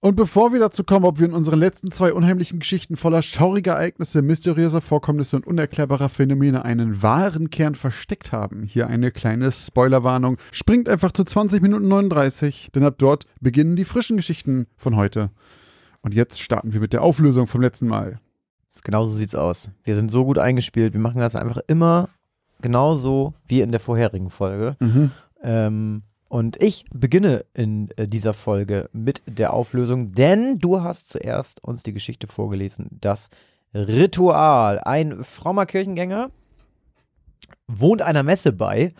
Und bevor wir dazu kommen, ob wir in unseren letzten zwei unheimlichen Geschichten voller schauriger Ereignisse, mysteriöser Vorkommnisse und unerklärbarer Phänomene einen wahren Kern versteckt haben, hier eine kleine Spoilerwarnung. Springt einfach zu 20 Minuten 39, denn ab dort beginnen die frischen Geschichten von heute. Und jetzt starten wir mit der Auflösung vom letzten Mal. Genauso sieht's aus. Wir sind so gut eingespielt. Wir machen das einfach immer genauso wie in der vorherigen Folge. Mhm. Ähm, und ich beginne in äh, dieser Folge mit der Auflösung, denn du hast zuerst uns die Geschichte vorgelesen. Das Ritual. Ein frommer Kirchengänger wohnt einer Messe bei,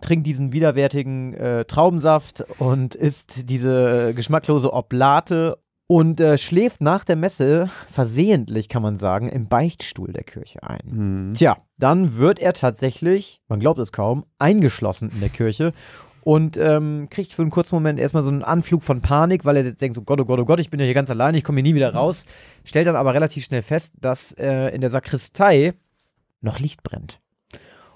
trinkt diesen widerwärtigen äh, Traubensaft und isst diese geschmacklose Oblate und äh, schläft nach der Messe versehentlich, kann man sagen, im Beichtstuhl der Kirche ein. Mhm. Tja, dann wird er tatsächlich, man glaubt es kaum, eingeschlossen in der Kirche und ähm, kriegt für einen kurzen Moment erstmal so einen Anflug von Panik, weil er jetzt denkt, so Gott, oh Gott, oh Gott, ich bin ja hier ganz allein, ich komme hier nie wieder raus. Stellt dann aber relativ schnell fest, dass äh, in der Sakristei noch Licht brennt.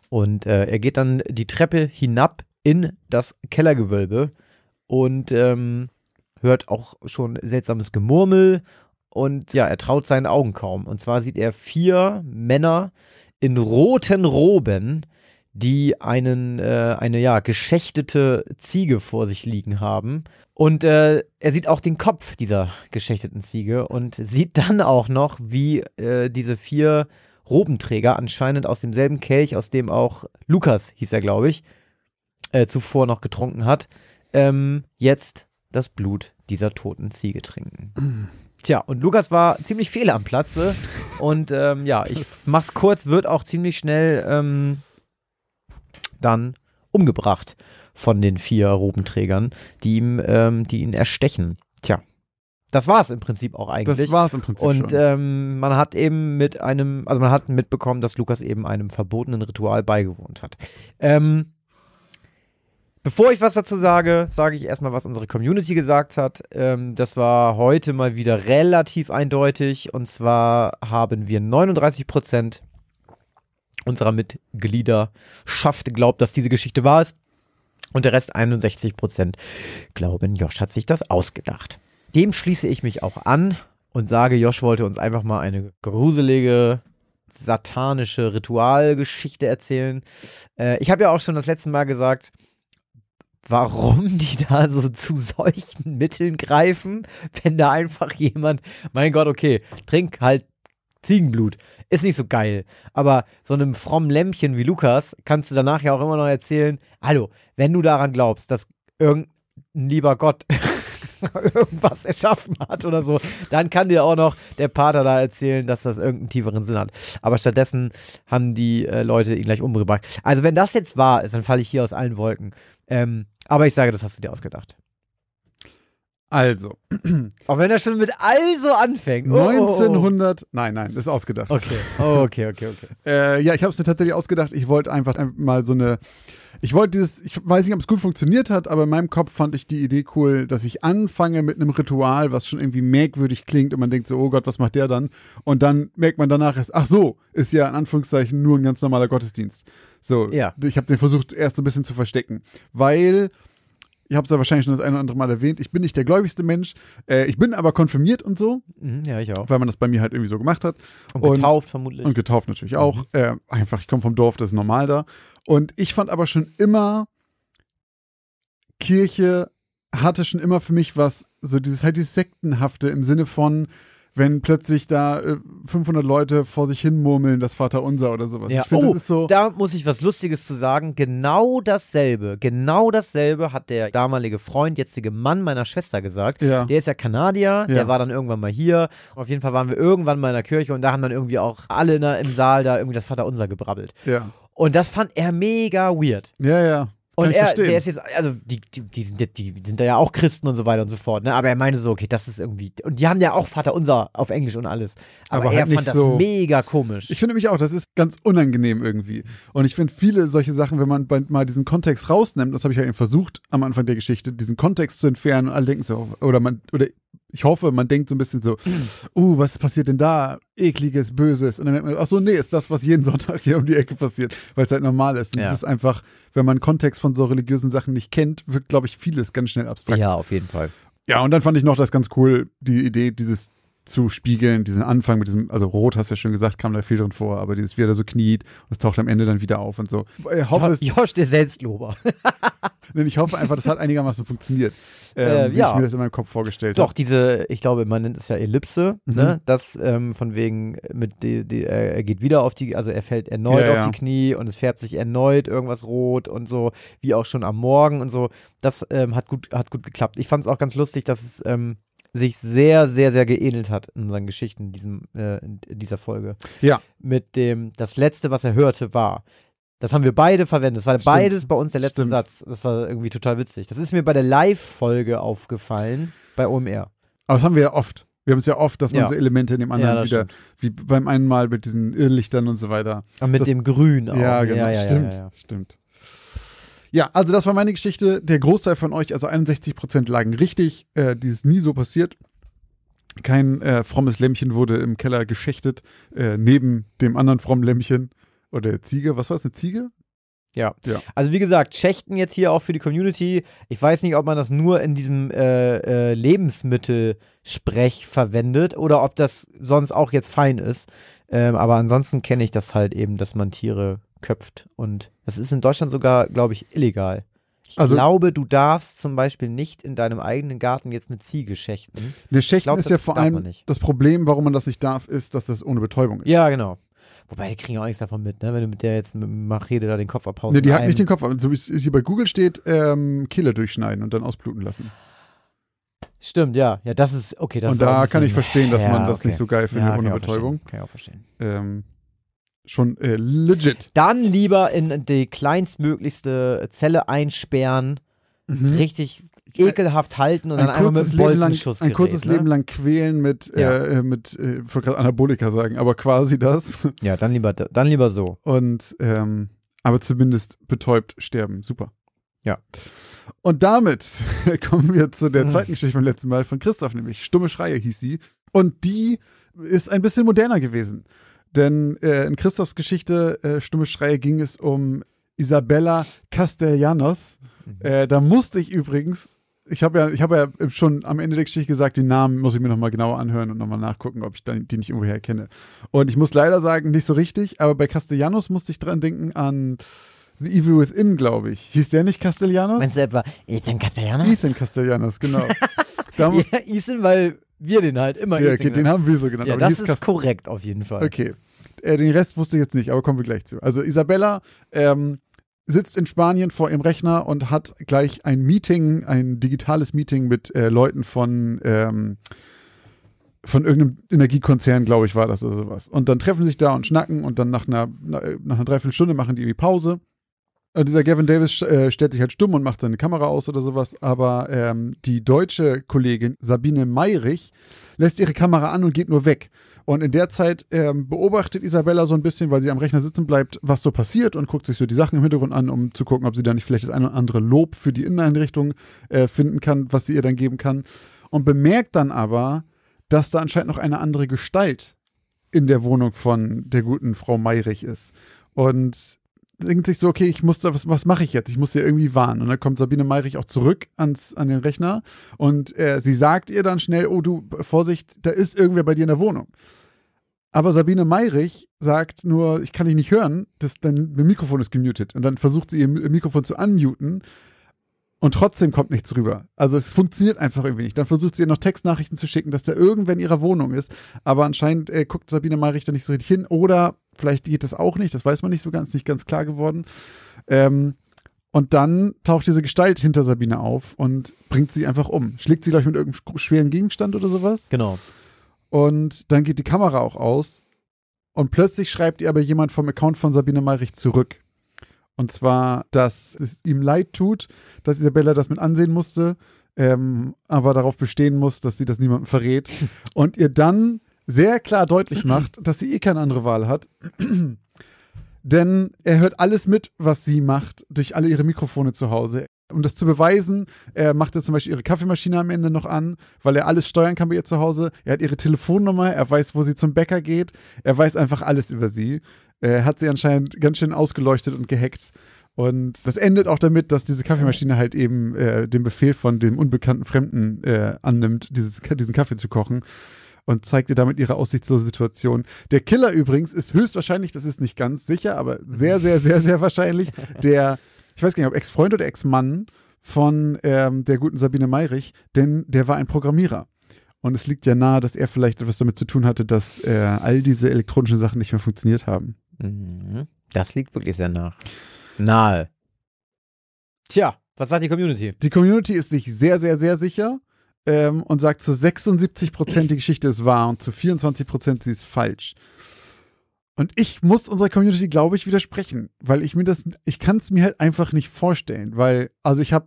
Und äh, er geht dann die Treppe hinab in das Kellergewölbe und ähm, hört auch schon seltsames Gemurmel und ja, er traut seinen Augen kaum. Und zwar sieht er vier Männer in roten Roben, die einen, äh, eine ja, geschächtete Ziege vor sich liegen haben. Und äh, er sieht auch den Kopf dieser geschächteten Ziege und sieht dann auch noch, wie äh, diese vier Robenträger anscheinend aus demselben Kelch, aus dem auch Lukas, hieß er, glaube ich, äh, zuvor noch getrunken hat, ähm, jetzt das Blut dieser toten Ziege trinken. Tja, und Lukas war ziemlich fehl am Platze. Und ähm, ja, ich mach's kurz, wird auch ziemlich schnell ähm, dann umgebracht von den vier Robenträgern, die ihm, ähm, die ihn erstechen. Tja. Das war es im Prinzip auch eigentlich. Das war es im Prinzip Und schon. ähm, man hat eben mit einem, also man hat mitbekommen, dass Lukas eben einem verbotenen Ritual beigewohnt hat. Ähm, bevor ich was dazu sage, sage ich erstmal, was unsere Community gesagt hat. Ähm, das war heute mal wieder relativ eindeutig. Und zwar haben wir 39 Prozent unserer Mitgliederschaft glaubt, dass diese Geschichte wahr ist. Und der Rest 61 Prozent glauben, Josh hat sich das ausgedacht. Dem schließe ich mich auch an und sage, Josh wollte uns einfach mal eine gruselige, satanische Ritualgeschichte erzählen. Äh, ich habe ja auch schon das letzte Mal gesagt, warum die da so zu solchen Mitteln greifen, wenn da einfach jemand, mein Gott, okay, trink halt Ziegenblut. Ist nicht so geil. Aber so einem frommen Lämmchen wie Lukas kannst du danach ja auch immer noch erzählen, hallo, wenn du daran glaubst, dass irgendein lieber Gott irgendwas erschaffen hat oder so, dann kann dir auch noch der Pater da erzählen, dass das irgendeinen tieferen Sinn hat. Aber stattdessen haben die äh, Leute ihn gleich umgebracht. Also wenn das jetzt wahr ist, dann falle ich hier aus allen Wolken. Ähm, aber ich sage, das hast du dir ausgedacht. Also, Auch wenn er schon mit also anfängt. Oh, oh, oh. 1900. Nein, nein, das ist ausgedacht. Okay, oh, okay, okay, okay. Äh, ja, ich habe es mir tatsächlich ausgedacht. Ich wollte einfach mal so eine. Ich wollte dieses, ich weiß nicht, ob es gut funktioniert hat, aber in meinem Kopf fand ich die Idee cool, dass ich anfange mit einem Ritual, was schon irgendwie merkwürdig klingt und man denkt so, oh Gott, was macht der dann? Und dann merkt man danach erst, ach so, ist ja in Anführungszeichen nur ein ganz normaler Gottesdienst. So, Ja. ich habe den versucht erst so ein bisschen zu verstecken, weil ich habe es ja wahrscheinlich schon das eine oder andere Mal erwähnt, ich bin nicht der gläubigste Mensch, äh, ich bin aber konfirmiert und so, Mhm, ja, ich auch. weil man das bei mir halt irgendwie so gemacht hat. Und getauft vermutlich. Und getauft natürlich auch. Äh, einfach, ich komme vom Dorf, das ist normal da. Und ich fand aber schon immer, Kirche hatte schon immer für mich was, so dieses halt dieses Sektenhafte im Sinne von, wenn plötzlich da äh, 500 Leute vor sich hin murmeln, das Vaterunser oder sowas. Ja. Ich finde, oh, das ist so. da muss ich was Lustiges zu sagen. Genau dasselbe, genau dasselbe hat der damalige Freund, jetzige Mann meiner Schwester gesagt. Ja. Der ist ja Kanadier, der Ja. war dann irgendwann mal hier. Auf jeden Fall waren wir irgendwann mal in der Kirche und da haben dann irgendwie auch alle ne, im Saal da irgendwie das Vaterunser gebrabbelt. Ja. Und das fand er mega weird. Ja, ja. Und er, verstehen. der ist jetzt, also die, die, die, sind, ja- die sind da ja auch Christen und so weiter und so fort, ne? Aber er meinte so, okay, das ist irgendwie. Und die haben ja auch Vater unser auf Englisch und alles. Aber, Aber er halt fand das so- mega komisch. Ich finde mich auch, das ist ganz unangenehm irgendwie. Und ich finde viele solche Sachen, wenn man mal diesen Kontext rausnimmt, das habe ich ja eben versucht am Anfang der Geschichte, diesen Kontext zu entfernen und alle denken so, oder man, oder ich hoffe, man denkt so ein bisschen so, uh, was passiert denn da? Ekliges, Böses. Und dann denkt man, ach so, nee, ist das, was jeden Sonntag hier um die Ecke passiert, weil es halt normal ist. Und es Ja. ist einfach, wenn man Kontext von so religiösen Sachen nicht kennt, wird, glaube ich, vieles ganz schnell abstrakt. ja, auf jeden Fall. Ja, und dann fand ich noch das ganz cool, die Idee, dieses zu spiegeln, diesen Anfang mit diesem, also Rot hast du ja schon gesagt, kam da viel drin vor, aber dieses wieder so kniet und es taucht am Ende dann wieder auf und so. Ich hoffe, es, Josh, der Selbstlober. ich hoffe einfach, das hat einigermaßen funktioniert, ähm, Äh, wie ja. ich mir das in meinem Kopf vorgestellt Doch, habe. diese, ich glaube, man nennt es ja Ellipse, Mhm. ne? Das ähm, von wegen, mit die, die, er er geht wieder auf die, also er fällt erneut Ja, auf ja. die Knie und es färbt sich erneut irgendwas rot und so, wie auch schon am Morgen und so. Das ähm, hat, gut, hat gut geklappt. Ich fand es auch ganz lustig, dass es ähm, sich sehr, sehr, sehr geähnelt hat in seinen Geschichten in, diesem, äh, in, dieser Folge. Ja. Mit dem, das letzte, was er hörte, war. Das haben wir beide verwendet. Das war Stimmt. beides bei uns der letzte Stimmt. Satz. Das war irgendwie total witzig. Das ist mir bei der Live-Folge aufgefallen, bei OMR. Aber das haben wir ja oft. Wir haben es ja oft, dass man Ja. so Elemente in dem anderen das wieder, wie beim einen Mal mit diesen Irrlichtern und so weiter. Und mit Das- dem Grün auch. Ja, genau. Ja, ja, stimmt. Ja, ja. Stimmt. Ja, also das war meine Geschichte. Der Großteil von euch, also 61 Prozent lagen richtig. Äh, ist nie so passiert. Kein äh, frommes Lämmchen wurde im Keller geschächtet, äh, neben dem anderen frommen Lämmchen oder Ziege. Was war es, eine Ziege? Ja. Ja. Also wie gesagt, Schächten jetzt hier auch für die Community. Ich weiß nicht, ob man das nur in diesem äh, äh, Lebensmittelsprech verwendet oder ob das sonst auch jetzt fein ist. Ähm, aber ansonsten kenne ich das halt eben, dass man Tiere köpft. Und das ist in Deutschland sogar, glaube ich, illegal. Ich Also- glaube, du darfst zum Beispiel nicht in deinem eigenen Garten jetzt eine Ziege schächten. Der Schächten glaub, ist ja vor allem das Problem, warum man das nicht darf, ist, dass das ohne Betäubung ist. Ja, genau. Wobei, die kriegen auch nichts davon mit, ne? Wenn du mit der jetzt mit Machete da den Kopf abhaust. Nee, die hat nicht den Kopf, so wie es hier bei Google steht, ähm, Kehle durchschneiden und dann ausbluten lassen. Stimmt, ja. Ja, das ist, okay, das und da kann ich verstehen, dass Ja, man das okay. nicht so geil findet Ja, ohne kann Betäubung. verstehen. Kann ich auch verstehen. Ähm, schon äh, legit. Dann lieber in die kleinstmöglichste Zelle einsperren, richtig ekelhaft halten und Ein dann einmal mit kurzes, einem Leben lang, Bolzenschuss ein kurzes ne? Leben lang quälen mit, Ja. äh, äh, mit äh, ich wollte gerade Anabolika sagen, aber quasi das. Ja, dann lieber, dann lieber so. Und ähm, aber zumindest betäubt sterben. Super. Ja. Und damit kommen wir zu der Hm. zweiten Geschichte vom letzten Mal von Christoph, nämlich Stumme Schreie hieß sie. Und die ist ein bisschen moderner gewesen. Denn äh, in Christophs Geschichte äh, Stumme Schreie ging es um Isabella Castellanos. Äh, da musste ich übrigens, ich habe ja, ich habe ja schon am Ende der Geschichte gesagt, den Namen muss ich mir nochmal genauer anhören und nochmal nachgucken, ob ich dann, die nicht irgendwoher kenne. Und ich muss leider sagen, nicht so richtig, aber bei Castellanos musste ich dran denken an The Evil Within, glaube ich. Hieß der nicht Castellanos? Meinst du etwa Ethan Castellanos? Ethan Castellanos, genau. da muss, Ja, Ethan, weil wir den halt immer der, Ethan den haben wir so genannt. Ja, das ist Cast- korrekt auf jeden Fall. Okay. Äh, den Rest wusste ich jetzt nicht, aber kommen wir gleich zu. Also Isabella ähm, sitzt in Spanien vor ihrem Rechner und hat gleich ein Meeting, ein digitales Meeting mit äh, Leuten von, ähm, von irgendeinem Energiekonzern, glaube ich, war das oder sowas. Und dann treffen sie sich da und schnacken und dann nach einer, nach einer Dreiviertelstunde machen die irgendwie Pause. Und dieser Gavin Davis äh, stellt sich halt stumm und macht seine Kamera aus oder sowas, aber ähm, die deutsche Kollegin Sabine Meyrich lässt ihre Kamera an und geht nur weg. Und in der Zeit ähm, beobachtet Isabella so ein bisschen, weil sie am Rechner sitzen bleibt, was so passiert und guckt sich so die Sachen im Hintergrund an, um zu gucken, ob sie da nicht vielleicht das eine oder andere Lob für die Inneneinrichtung äh, finden kann, was sie ihr dann geben kann. Und bemerkt dann aber, dass da anscheinend noch eine andere Gestalt in der Wohnung von der guten Frau Meyrich ist. Und denkt sich so, okay, ich muss da, was, was mache ich jetzt? Ich muss sie irgendwie warnen. Und dann kommt Sabine Meyrich auch zurück ans, an den Rechner und äh, sie sagt ihr dann schnell, oh du, Vorsicht, da ist irgendwer bei dir in der Wohnung. Aber Sabine Meyrich sagt nur, ich kann dich nicht hören, das, dein Mikrofon ist gemutet. Und dann versucht sie ihr Mikrofon zu unmuten und trotzdem kommt nichts rüber. Also es funktioniert einfach irgendwie nicht. Dann versucht sie ihr noch Textnachrichten zu schicken, dass da irgendwer in ihrer Wohnung ist. Aber anscheinend äh, guckt Sabine Meyrich da nicht so richtig hin. Oder vielleicht geht das auch nicht, das weiß man nicht so ganz, nicht ganz klar geworden. Ähm, und dann taucht diese Gestalt hinter Sabine auf und bringt sie einfach um. Schlägt sie, glaube ich, mit irgendeinem schweren Gegenstand oder sowas. Genau. Und dann geht die Kamera auch aus. Und plötzlich schreibt ihr aber jemand vom Account von Sabine Meyrich zurück. Und zwar, dass es ihm leid tut, dass Isabella das mit ansehen musste, ähm, aber darauf bestehen muss, dass sie das niemandem verrät. Und ihr dann sehr klar deutlich macht, dass sie eh keine andere Wahl hat. Denn er hört alles mit, was sie macht, durch alle ihre Mikrofone zu Hause. Um das zu beweisen, er macht er zum Beispiel ihre Kaffeemaschine am Ende noch an, weil er alles steuern kann bei ihr zu Hause. Er hat ihre Telefonnummer, er weiß, wo sie zum Bäcker geht, er weiß einfach alles über sie. Er hat sie anscheinend ganz schön ausgeleuchtet und gehackt. Und das endet auch damit, dass diese Kaffeemaschine halt eben äh, den Befehl von dem unbekannten Fremden äh, annimmt, dieses, diesen Kaffee zu kochen und zeigt ihr damit ihre aussichtslose Situation. Der Killer übrigens ist höchstwahrscheinlich, das ist nicht ganz sicher, aber sehr, sehr, sehr, sehr wahrscheinlich, der ich weiß gar nicht, ob Ex-Freund oder Ex-Mann von ähm, der guten Sabine Meirich, denn der war ein Programmierer. Und es liegt ja nahe, dass er vielleicht etwas damit zu tun hatte, dass äh, all diese elektronischen Sachen nicht mehr funktioniert haben. Mhm. Das liegt wirklich sehr nach. Nahe. Tja, was sagt die Community? Die Community ist sich sehr, sehr, sehr sicher ähm, und sagt zu 76 Prozent die Geschichte ist wahr und zu 24 Prozent sie ist falsch. Und ich muss unserer Community, glaube ich, widersprechen, weil ich mir das, ich kann es mir halt einfach nicht vorstellen, weil, also ich habe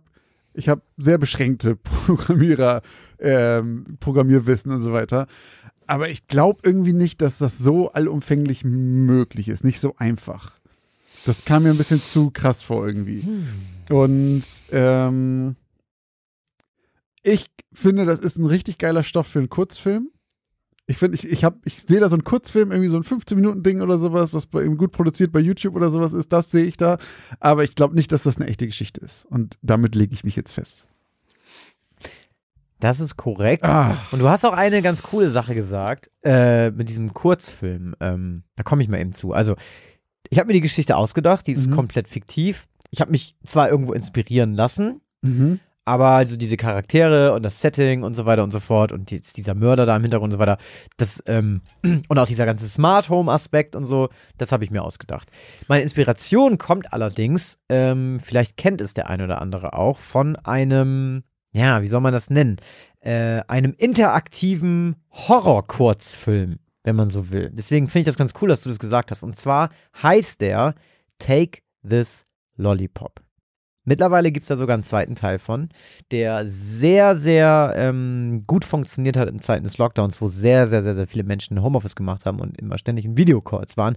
ich habe sehr beschränkte Programmierer, ähm, Programmierwissen und so weiter. Aber ich glaube irgendwie nicht, dass das so allumfänglich möglich ist. Nicht so einfach. Das kam mir ein bisschen zu krass vor irgendwie. Hm. Und ähm, ich finde, das ist ein richtig geiler Stoff für einen Kurzfilm. Ich finde, ich, ich, ich sehe da so einen Kurzfilm, irgendwie so ein 15-Minuten-Ding oder sowas, was bei ihm gut produziert bei YouTube oder sowas ist, das sehe ich da. Aber ich glaube nicht, dass das eine echte Geschichte ist. Und damit lege ich mich jetzt fest. Das ist korrekt. Ah. Und du hast auch eine ganz coole Sache gesagt äh, mit diesem Kurzfilm. Ähm, da komme ich mal eben zu. Also, ich habe mir die Geschichte ausgedacht, die ist mhm. komplett fiktiv. Ich habe mich zwar irgendwo inspirieren lassen, mhm. Aber also diese Charaktere und das Setting und so weiter und so fort und die, dieser Mörder da im Hintergrund und so weiter, das, ähm, und auch dieser ganze Smart Home Aspekt und so, das habe ich mir ausgedacht. Meine Inspiration kommt allerdings, ähm, vielleicht kennt es der eine oder andere auch, von einem, ja, wie soll man das nennen? Äh, einem interaktiven Horror-Kurzfilm, wenn man so will. Deswegen finde ich das ganz cool, dass du das gesagt hast. Und zwar heißt der Take This Lollipop. Mittlerweile gibt es da sogar einen zweiten Teil von, der sehr, sehr ähm, gut funktioniert hat in Zeiten des Lockdowns, wo sehr, sehr, sehr, sehr viele Menschen Homeoffice gemacht haben und immer ständig in Videocalls waren.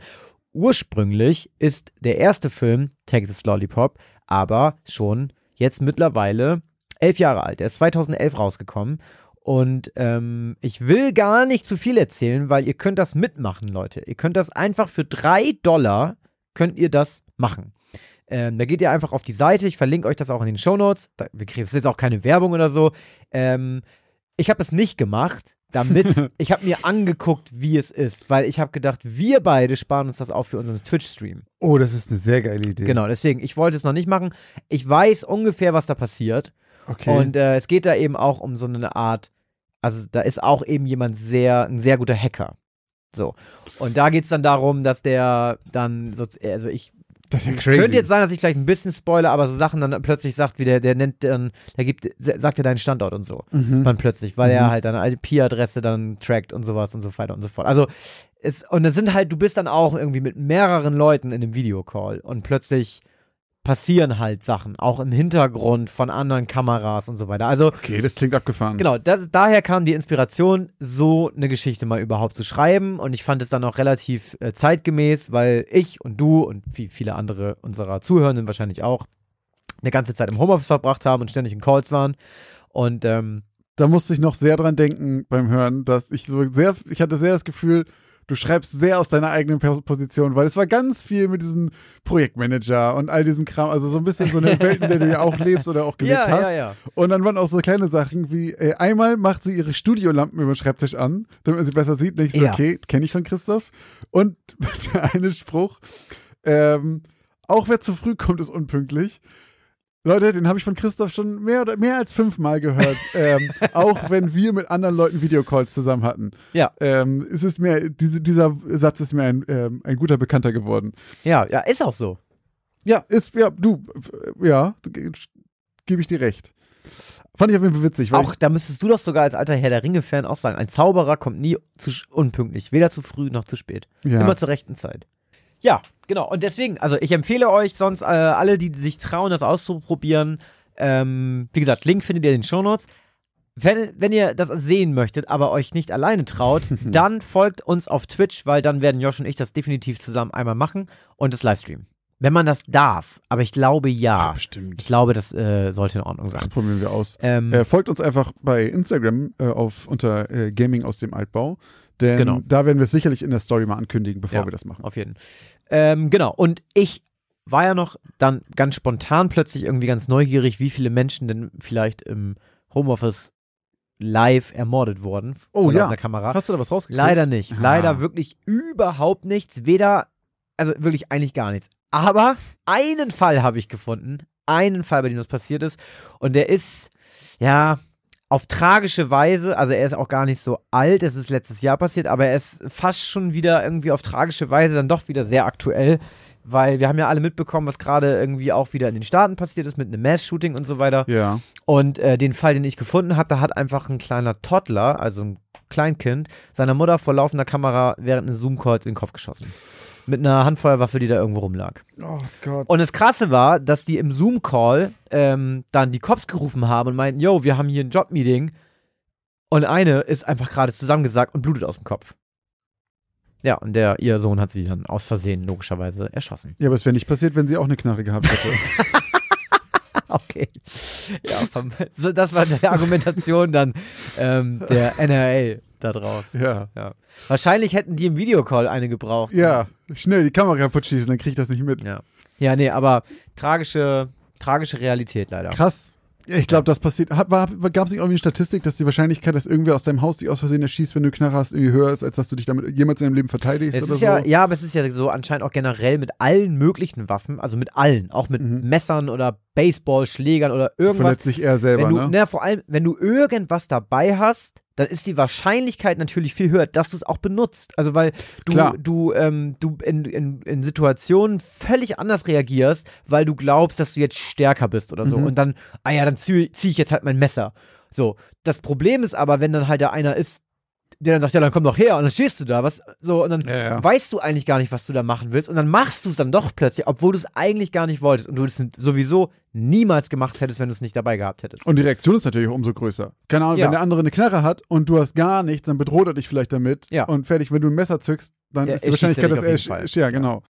Ursprünglich ist der erste Film, Take This Lollipop, aber schon jetzt mittlerweile elf Jahre alt. Er ist 2011 rausgekommen und ähm, ich will gar nicht zu viel erzählen, weil ihr könnt das mitmachen, Leute. Ihr könnt das einfach für drei Dollar, könnt ihr das machen. Ähm, da geht ihr einfach auf die Seite. Ich verlinke euch das auch in den Show Notes. Da, das ist jetzt auch keine Werbung oder so. Ähm, ich habe es nicht gemacht, damit ich habe mir angeguckt, wie es ist, weil ich habe gedacht, wir beide sparen uns das auch für unseren Twitch-Stream. Oh, das ist eine sehr geile Idee. Genau, deswegen, ich wollte es noch nicht machen. Ich weiß ungefähr, was da passiert. Okay. Und äh, es geht da eben auch um so eine Art, also da ist auch eben jemand sehr, ein sehr guter Hacker. So. Und da geht es dann darum, dass der dann, so, also ich das ist ja crazy. Könnte jetzt sein, dass ich vielleicht ein bisschen spoiler, aber so Sachen dann plötzlich sagt, wie der, der nennt dann, der gibt, sagt er deinen Standort und so. Mhm. Dann plötzlich, weil mhm. er halt deine IP-Adresse dann trackt und sowas und so weiter und so fort. Also, es, und es sind halt, du bist dann auch irgendwie mit mehreren Leuten in einem Videocall und plötzlich passieren halt Sachen, auch im Hintergrund von anderen Kameras und so weiter. Also okay, das klingt abgefahren. Genau, das, daher kam die Inspiration, so eine Geschichte mal überhaupt zu schreiben und ich fand es dann auch relativ äh, zeitgemäß, weil ich und du und wie viele andere unserer Zuhörenden wahrscheinlich auch eine ganze Zeit im Homeoffice verbracht haben und ständig in Calls waren und ähm, da musste ich noch sehr dran denken beim Hören, dass ich so sehr, ich hatte sehr das Gefühl, du schreibst sehr aus deiner eigenen Position, weil es war ganz viel mit diesem Projektmanager und all diesem Kram, also so ein bisschen so eine Welt, in der du ja auch lebst oder auch gelebt ja, hast. Ja, ja. Und dann waren auch so kleine Sachen wie, äh, einmal macht sie ihre Studiolampen über den Schreibtisch an, damit man sie besser sieht. Nicht so, ja. okay, kenne ich von Christoph. Und der eine Spruch, ähm, auch wer zu früh kommt, ist unpünktlich. Leute, den habe ich von Christoph schon mehr oder mehr als fünfmal gehört. ähm, auch wenn wir mit anderen Leuten Videocalls zusammen hatten. Ja. Ähm, ist es mir, diese, dieser Satz ist mir ein, ähm, ein guter Bekannter geworden. Ja, ja, ist auch so. Ja, ist, ja, du, ja, gebe ich dir recht. Fand ich auf jeden Fall witzig. auch, da müsstest du doch sogar als alter Herr der Ringe-Fan auch sagen, ein Zauberer kommt nie zu unpünktlich. Weder zu früh noch zu spät. Ja. Immer zur rechten Zeit. Ja, genau. Und deswegen, also ich empfehle euch sonst äh, alle, die sich trauen, das auszuprobieren. Ähm, wie gesagt, Link findet ihr in den Shownotes. Wenn, wenn ihr das sehen möchtet, aber euch nicht alleine traut, dann folgt uns auf Twitch, weil dann werden Josh und ich das definitiv zusammen einmal machen und das Livestreamen. Wenn man das darf, aber ich glaube ja. Ach, bestimmt. Ich glaube, das äh, sollte in Ordnung sein. Probieren wir aus. Ähm, Äh, folgt uns einfach bei Instagram äh, auf unter äh, Gaming aus dem Altbau. Denn Genau. da werden wir es sicherlich in der Story mal ankündigen, bevor Ja. wir das machen. Auf jeden. Ähm, genau. Und ich war ja noch dann ganz spontan plötzlich irgendwie ganz neugierig, wie viele Menschen denn vielleicht im Homeoffice live ermordet wurden. Oh ja. Hast du da was rausgekriegt? Leider nicht. Leider Ah. wirklich überhaupt nichts. Weder, also wirklich eigentlich gar nichts. Aber einen Fall habe ich gefunden. Einen Fall, bei dem das passiert ist. Und der ist, ja, auf tragische Weise, also er ist auch gar nicht so alt, es ist letztes Jahr passiert, aber er ist fast schon wieder irgendwie auf tragische Weise dann doch wieder sehr aktuell, weil wir haben ja alle mitbekommen, was gerade irgendwie auch wieder in den Staaten passiert ist mit einem Mass-Shooting und so weiter. Ja. Und äh, den Fall, den ich gefunden habe, da hat einfach ein kleiner Toddler, also ein Kleinkind, seiner Mutter vor laufender Kamera während eines Zoom-Calls in den Kopf geschossen. Mit einer Handfeuerwaffe, die da irgendwo rumlag. Oh Gott. Und das Krasse war, dass die im Zoom-Call ähm, dann die Cops gerufen haben und meinten, yo, wir haben hier ein Job-Meeting. Und eine ist einfach gerade zusammengesagt und blutet aus dem Kopf. Ja, und der, ihr Sohn hat sie dann aus Versehen logischerweise erschossen. ja, aber es wäre nicht passiert, wenn sie auch eine Knarre gehabt hätte. Okay. Ja, vom, so, das war die Argumentation dann ähm, der NRA da drauf. ja. Wahrscheinlich hätten die im Videocall eine gebraucht. Ja, schnell die Kamera kaputt schießen, dann krieg ich das nicht mit. Ja, ja nee, aber tragische, tragische Realität leider. Krass. Ja, Ich glaube, das passiert. Gab es nicht irgendwie eine Statistik, dass die Wahrscheinlichkeit, dass irgendwer aus deinem Haus dich aus Versehen erschießt, wenn du Knarre hast, irgendwie höher ist, als dass du dich damit jemals in deinem Leben verteidigst Es oder ist so? ja, ja, aber es ist ja so anscheinend auch generell mit allen möglichen Waffen, also mit allen, auch mit Mhm. Messern oder Baseballschlägern oder irgendwas. Verletzt sich er selber, wenn du, ne? na, vor allem, wenn du irgendwas dabei hast, dann ist die Wahrscheinlichkeit natürlich viel höher, dass du es auch benutzt. Also weil du, Klar. du, ähm, du in, in, in Situationen völlig anders reagierst, weil du glaubst, dass du jetzt stärker bist oder so. Mhm. Und dann, ah ja, dann ziehe zieh ich jetzt halt mein Messer. So. Das Problem ist aber, wenn dann halt da einer ist, der dann sagt, ja, dann komm doch her und dann stehst du da, was so und dann Ja, ja. weißt du eigentlich gar nicht, was du da machen willst und dann machst du es dann doch plötzlich, obwohl du es eigentlich gar nicht wolltest und du es sowieso niemals gemacht hättest, wenn du es nicht dabei gehabt hättest. Und die Reaktion ist natürlich umso größer. Keine Ahnung, Ja. wenn der andere eine Knarre hat und du hast gar nichts, dann bedroht er dich vielleicht damit. Und fertig, wenn du ein Messer zückst, dann Der ist die Wahrscheinlichkeit, dass er. Ja, genau.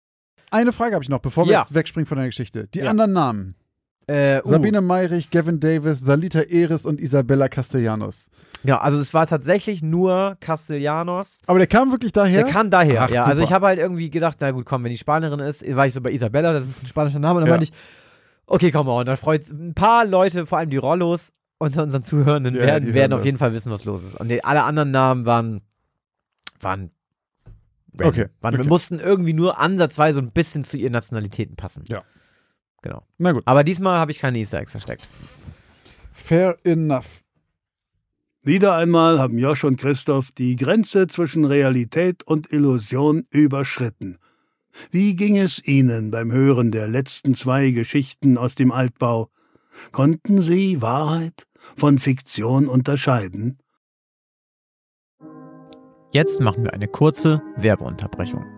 Eine Frage habe ich noch, bevor wir jetzt wegspringen von der Geschichte. Die anderen Namen. Äh, uh, Sabine Meirich, Gavin Davis, Salita Eris und Isabella Castellanos. Genau, also es war tatsächlich nur Castellanos. Aber der kam wirklich daher? Der kam daher, Ach, ja. Also super. ich habe halt irgendwie gedacht, na gut, komm, wenn die Spanierin ist, war ich so bei Isabella, das ist ein spanischer Name, und dann Ja. meinte ich, okay, komm mal, und dann freut ein paar Leute, vor allem die Rollos unter unseren Zuhörenden, Ja, werden, werden auf jeden Fall wissen, was los ist. Und die, alle anderen Namen waren, waren. Okay, waren okay. mussten irgendwie nur ansatzweise ein bisschen zu ihren Nationalitäten passen. Ja. Genau. Na gut. Aber diesmal habe ich keine Easter Eggs versteckt. Fair enough. Wieder einmal haben Josch und Christoph die Grenze zwischen Realität und Illusion überschritten. Wie ging es Ihnen beim Hören der letzten zwei Geschichten aus dem Altbau? Konnten Sie Wahrheit von Fiktion unterscheiden? Jetzt machen wir eine kurze Werbeunterbrechung.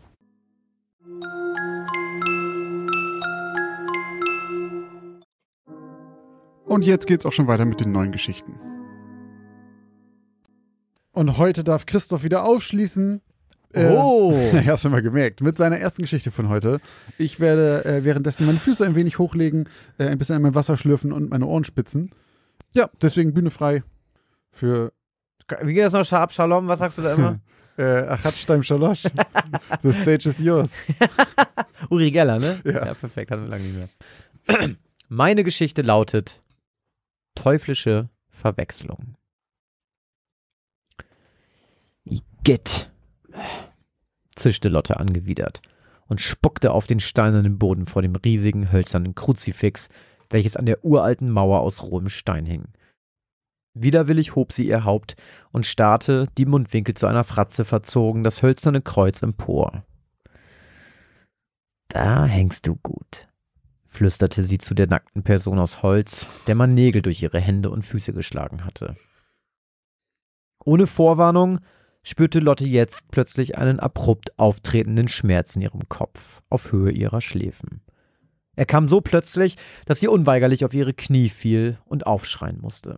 Und jetzt geht's auch schon weiter mit den neuen Geschichten. Und heute darf Christoph wieder aufschließen. Oh. Äh, hast du mal gemerkt. Mit seiner ersten Geschichte von heute. Ich werde äh, währenddessen meine Füße ein wenig hochlegen, äh, ein bisschen an mein Wasser schlürfen und meine Ohren spitzen. Ja, deswegen Bühne frei für Wie geht das noch? Sharp Shalom, was sagst du da immer? äh, Achatstein Shalosh. The stage is yours. Uri Geller, ne? Ja. perfekt, hatten wir lange nicht mehr. Meine Geschichte lautet Teuflische Verwechslung. Igitt, zischte Lotte angewidert und spuckte auf den steinernen Boden vor dem riesigen hölzernen Kruzifix, welches an der uralten Mauer aus rohem Stein hing. Widerwillig hob sie ihr Haupt und starrte, die Mundwinkel zu einer Fratze verzogen, das hölzerne Kreuz empor. Da hängst du gut, flüsterte sie zu der nackten Person aus Holz, der man Nägel durch ihre Hände und Füße geschlagen hatte. Ohne Vorwarnung spürte Lotte jetzt plötzlich einen abrupt auftretenden Schmerz in ihrem Kopf, auf Höhe ihrer Schläfen. Er kam so plötzlich, dass sie unweigerlich auf ihre Knie fiel und aufschreien musste.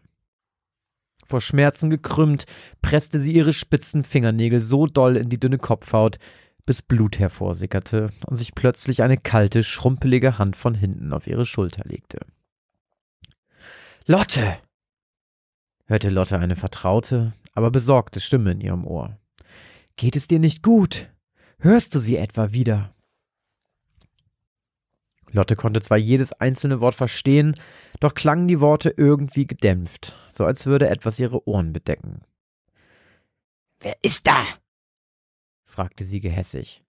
Vor Schmerzen gekrümmt, presste sie ihre spitzen Fingernägel so doll in die dünne Kopfhaut, bis Blut hervorsickerte und sich plötzlich eine kalte, schrumpelige Hand von hinten auf ihre Schulter legte. Lotte! hörte Lotte eine vertraute, aber besorgte Stimme in ihrem Ohr. Geht es dir nicht gut? Hörst du sie etwa wieder? Lotte konnte zwar jedes einzelne Wort verstehen, doch klangen die Worte irgendwie gedämpft, so als würde etwas ihre Ohren bedecken. Wer ist da? Fragte sie gehässig.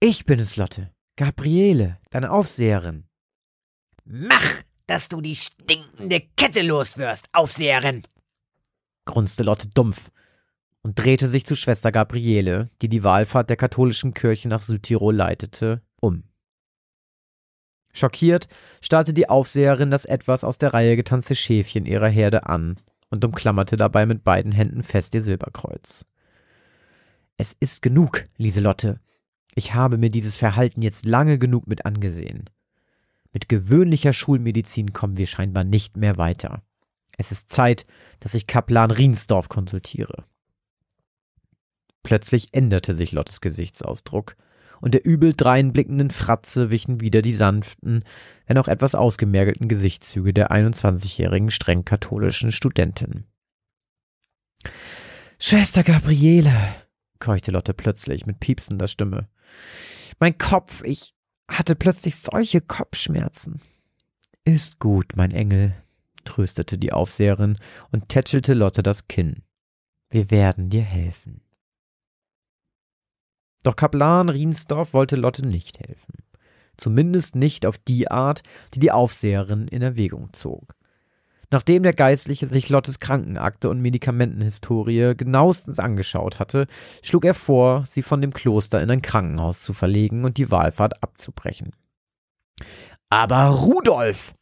Ich bin es, Lotte. Gabriele, deine Aufseherin. Mach, dass du die stinkende Kette loswirst, Aufseherin! grunzte Lotte dumpf und drehte sich zu Schwester Gabriele, die die Wallfahrt der katholischen Kirche nach Südtirol leitete, um. Schockiert starrte die Aufseherin das etwas aus der Reihe getanzte Schäfchen ihrer Herde an und umklammerte dabei mit beiden Händen fest ihr Silberkreuz. Es ist genug, Lieselotte. Ich habe mir dieses Verhalten jetzt lange genug mit angesehen. Mit gewöhnlicher Schulmedizin kommen wir scheinbar nicht mehr weiter. Es ist Zeit, dass ich Kaplan Riensdorf konsultiere. Plötzlich änderte sich Lottes Gesichtsausdruck, und der übel dreinblickenden Fratze wichen wieder die sanften, wenn auch etwas ausgemergelten Gesichtszüge der 21-jährigen streng katholischen Studentin. Schwester Gabriele, keuchte Lotte plötzlich mit piepsender Stimme. Mein Kopf, ich hatte plötzlich solche Kopfschmerzen. Ist gut, mein Engel, tröstete die Aufseherin und tätschelte Lotte das Kinn. Wir werden dir helfen. Doch Kaplan Riensdorf wollte Lotte nicht helfen. Zumindest nicht auf die Art, die die Aufseherin in Erwägung zog. Nachdem der Geistliche sich Lottes Krankenakte und Medikamentenhistorie genauestens angeschaut hatte, schlug er vor, sie von dem Kloster in ein Krankenhaus zu verlegen und die Wahlfahrt abzubrechen. Aber Rudolf!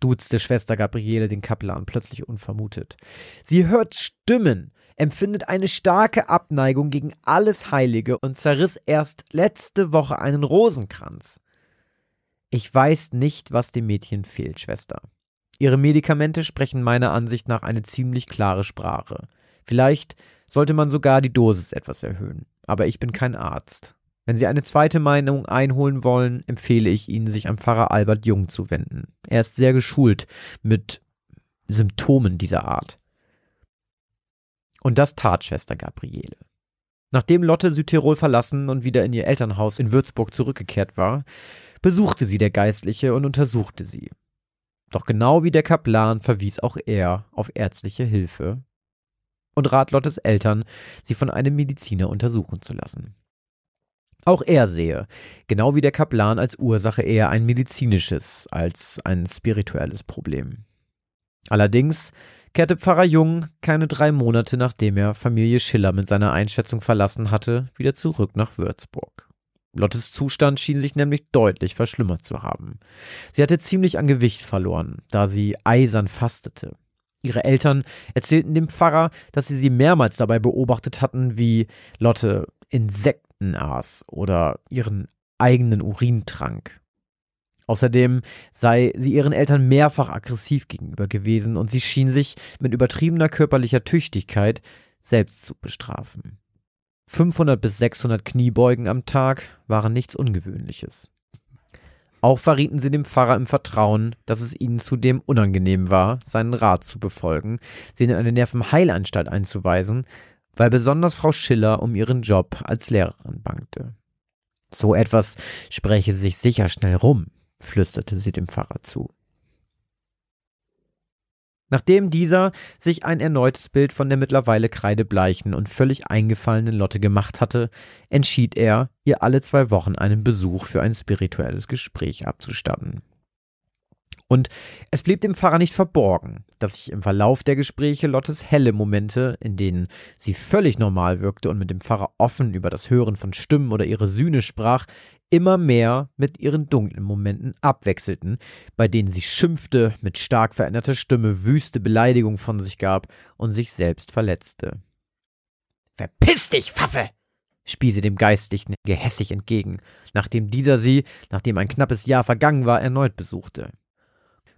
duzte Schwester Gabriele den Kaplan plötzlich unvermutet. Sie hört Stimmen, empfindet eine starke Abneigung gegen alles Heilige und zerriss erst letzte Woche einen Rosenkranz. Ich weiß nicht, was dem Mädchen fehlt, Schwester. Ihre Medikamente sprechen meiner Ansicht nach eine ziemlich klare Sprache. Vielleicht sollte man sogar die Dosis etwas erhöhen. Aber ich bin kein Arzt. Wenn Sie eine zweite Meinung einholen wollen, empfehle ich Ihnen, sich an Pfarrer Albert Jung zu wenden. Er ist sehr geschult mit Symptomen dieser Art. Und das tat Schwester Gabriele. Nachdem Lotte Südtirol verlassen und wieder in ihr Elternhaus in Würzburg zurückgekehrt war, besuchte sie der Geistliche und untersuchte sie. Doch genau wie der Kaplan verwies auch er auf ärztliche Hilfe und rat Lottes Eltern, sie von einem Mediziner untersuchen zu lassen. Auch er sehe, genau wie der Kaplan, als Ursache eher ein medizinisches als ein spirituelles Problem. Allerdings kehrte Pfarrer Jung keine drei Monate nachdem er Familie Schiller mit seiner Einschätzung verlassen hatte, wieder zurück nach Würzburg. Lottes Zustand schien sich nämlich deutlich verschlimmert zu haben. Sie hatte ziemlich an Gewicht verloren, da sie eisern fastete. Ihre Eltern erzählten dem Pfarrer, dass sie sie mehrmals dabei beobachtet hatten, wie Lotte Insekten aß oder ihren eigenen Urin trank. Außerdem sei sie ihren Eltern mehrfach aggressiv gegenüber gewesen und sie schien sich mit übertriebener körperlicher Tüchtigkeit selbst zu bestrafen. 500 bis 600 Kniebeugen am Tag waren nichts Ungewöhnliches. Auch verrieten sie dem Pfarrer im Vertrauen, dass es ihnen zudem unangenehm war, seinen Rat zu befolgen, sie in eine Nervenheilanstalt einzuweisen, weil besonders Frau Schiller um ihren Job als Lehrerin bangte. So etwas spräche sich sicher schnell rum, flüsterte sie dem Pfarrer zu. Nachdem dieser sich ein erneutes Bild von der mittlerweile kreidebleichen und völlig eingefallenen Lotte gemacht hatte, entschied er, ihr alle zwei Wochen einen Besuch für ein spirituelles Gespräch abzustatten. Und es blieb dem Pfarrer nicht verborgen, dass sich im Verlauf der Gespräche Lottes helle Momente, in denen sie völlig normal wirkte und mit dem Pfarrer offen über das Hören von Stimmen oder ihre Sühne sprach, immer mehr mit ihren dunklen Momenten abwechselten, bei denen sie schimpfte, mit stark veränderter Stimme wüste Beleidigung von sich gab und sich selbst verletzte. Verpiss dich, Pfaffe! spie sie dem Geistlichen gehässig entgegen, nachdem dieser sie, nachdem ein knappes Jahr vergangen war, erneut besuchte.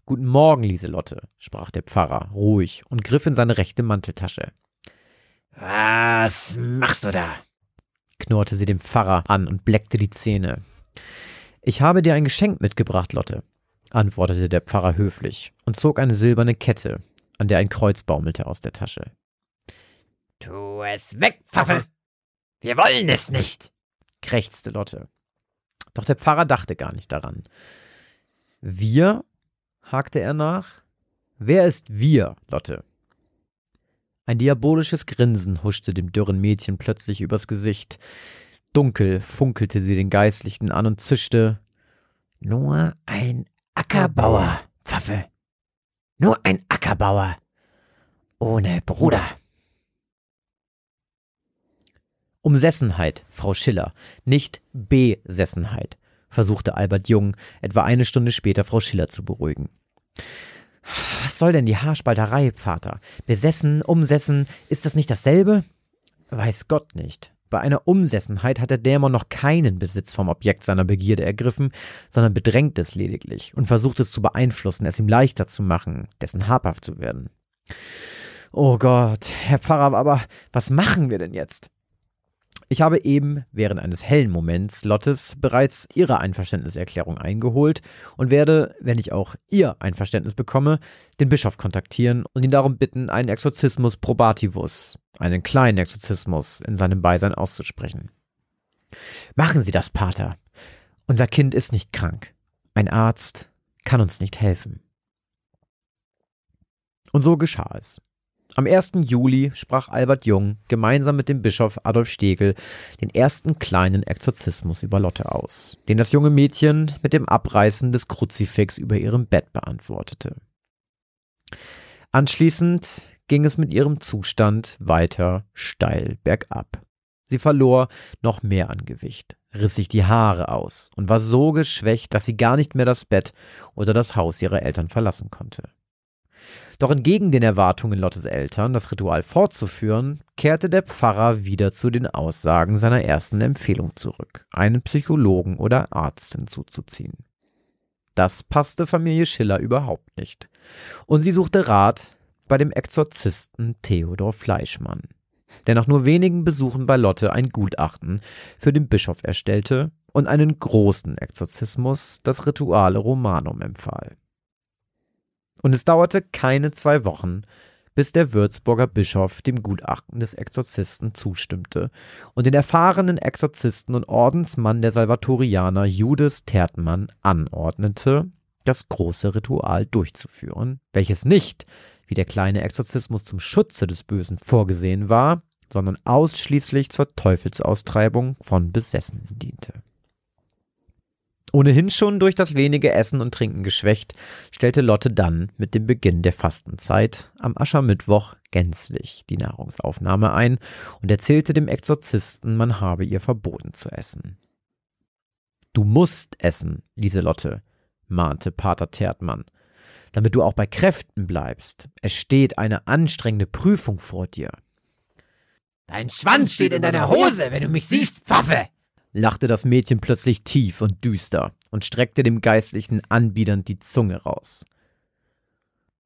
Guten Morgen, Lieselotte, sprach der Pfarrer ruhig und griff in seine rechte Manteltasche. Was machst du da? knurrte sie dem Pfarrer an und bleckte die Zähne. Ich habe dir ein Geschenk mitgebracht, Lotte, antwortete der Pfarrer höflich und zog eine silberne Kette, an der ein Kreuz baumelte, aus der Tasche. Tu es weg, Pfaffe! Wir wollen es nicht! krächzte Lotte. Doch der Pfarrer dachte gar nicht daran. Wir hakte er nach. Wer ist wir, Lotte? Ein diabolisches Grinsen huschte dem dürren Mädchen plötzlich übers Gesicht. Dunkel funkelte sie den Geistlichen an und zischte. Nur ein Ackerbauer, Pfaffe. Nur ein Ackerbauer. Ohne Bruder. Umsessenheit, Frau Schiller, nicht Besessenheit, versuchte Albert Jung etwa eine Stunde später Frau Schiller zu beruhigen. Was soll denn die Haarspalterei, Vater? Besessen, umsessen, ist das nicht dasselbe? Weiß Gott nicht. Bei einer Umsessenheit hat der Dämon noch keinen Besitz vom Objekt seiner Begierde ergriffen, sondern bedrängt es lediglich und versucht es zu beeinflussen, es ihm leichter zu machen, dessen habhaft zu werden. Oh Gott, Herr Pfarrer, aber was machen wir denn jetzt? Ich habe eben während eines hellen Moments Lottes bereits ihre Einverständniserklärung eingeholt und werde, wenn ich auch ihr Einverständnis bekomme, den Bischof kontaktieren und ihn darum bitten, einen Exorzismus probativus, einen kleinen Exorzismus in seinem Beisein auszusprechen. Machen Sie das, Pater. Unser Kind ist nicht krank. Ein Arzt kann uns nicht helfen. Und so geschah es. Am 1. Juli sprach Albert Jung gemeinsam mit dem Bischof Adolf Stegel den ersten kleinen Exorzismus über Lotte aus, den das junge Mädchen mit dem Abreißen des Kruzifix über ihrem Bett beantwortete. Anschließend ging es mit ihrem Zustand weiter steil bergab. Sie verlor noch mehr an Gewicht, riss sich die Haare aus und war so geschwächt, dass sie gar nicht mehr das Bett oder das Haus ihrer Eltern verlassen konnte. Doch entgegen den Erwartungen Lottes Eltern, das Ritual fortzuführen, kehrte der Pfarrer wieder zu den Aussagen seiner ersten Empfehlung zurück, einen Psychologen oder Arzt hinzuzuziehen. Das passte Familie Schiller überhaupt nicht. Und sie suchte Rat bei dem Exorzisten Theodor Fleischmann, der nach nur wenigen Besuchen bei Lotte ein Gutachten für den Bischof erstellte und einen großen Exorzismus, das Rituale Romanum, empfahl. Und es dauerte keine zwei Wochen, bis der Würzburger Bischof dem Gutachten des Exorzisten zustimmte und den erfahrenen Exorzisten und Ordensmann der Salvatorianer Judas Tertmann anordnete, das große Ritual durchzuführen, welches nicht, wie der kleine Exorzismus zum Schutze des Bösen vorgesehen war, sondern ausschließlich zur Teufelsaustreibung von Besessenen diente. Ohnehin schon durch das wenige Essen und Trinken geschwächt, stellte Lotte dann mit dem Beginn der Fastenzeit am Aschermittwoch gänzlich die Nahrungsaufnahme ein und erzählte dem Exorzisten, man habe ihr verboten zu essen. Du musst essen, Lieselotte, mahnte Pater Tertmann, damit du auch bei Kräften bleibst. Es steht eine anstrengende Prüfung vor dir. Dein Schwanz steht in deiner Hose, wenn du mich siehst, Pfaffe! Lachte das Mädchen plötzlich tief und düster und streckte dem Geistlichen anbiedernd die Zunge raus.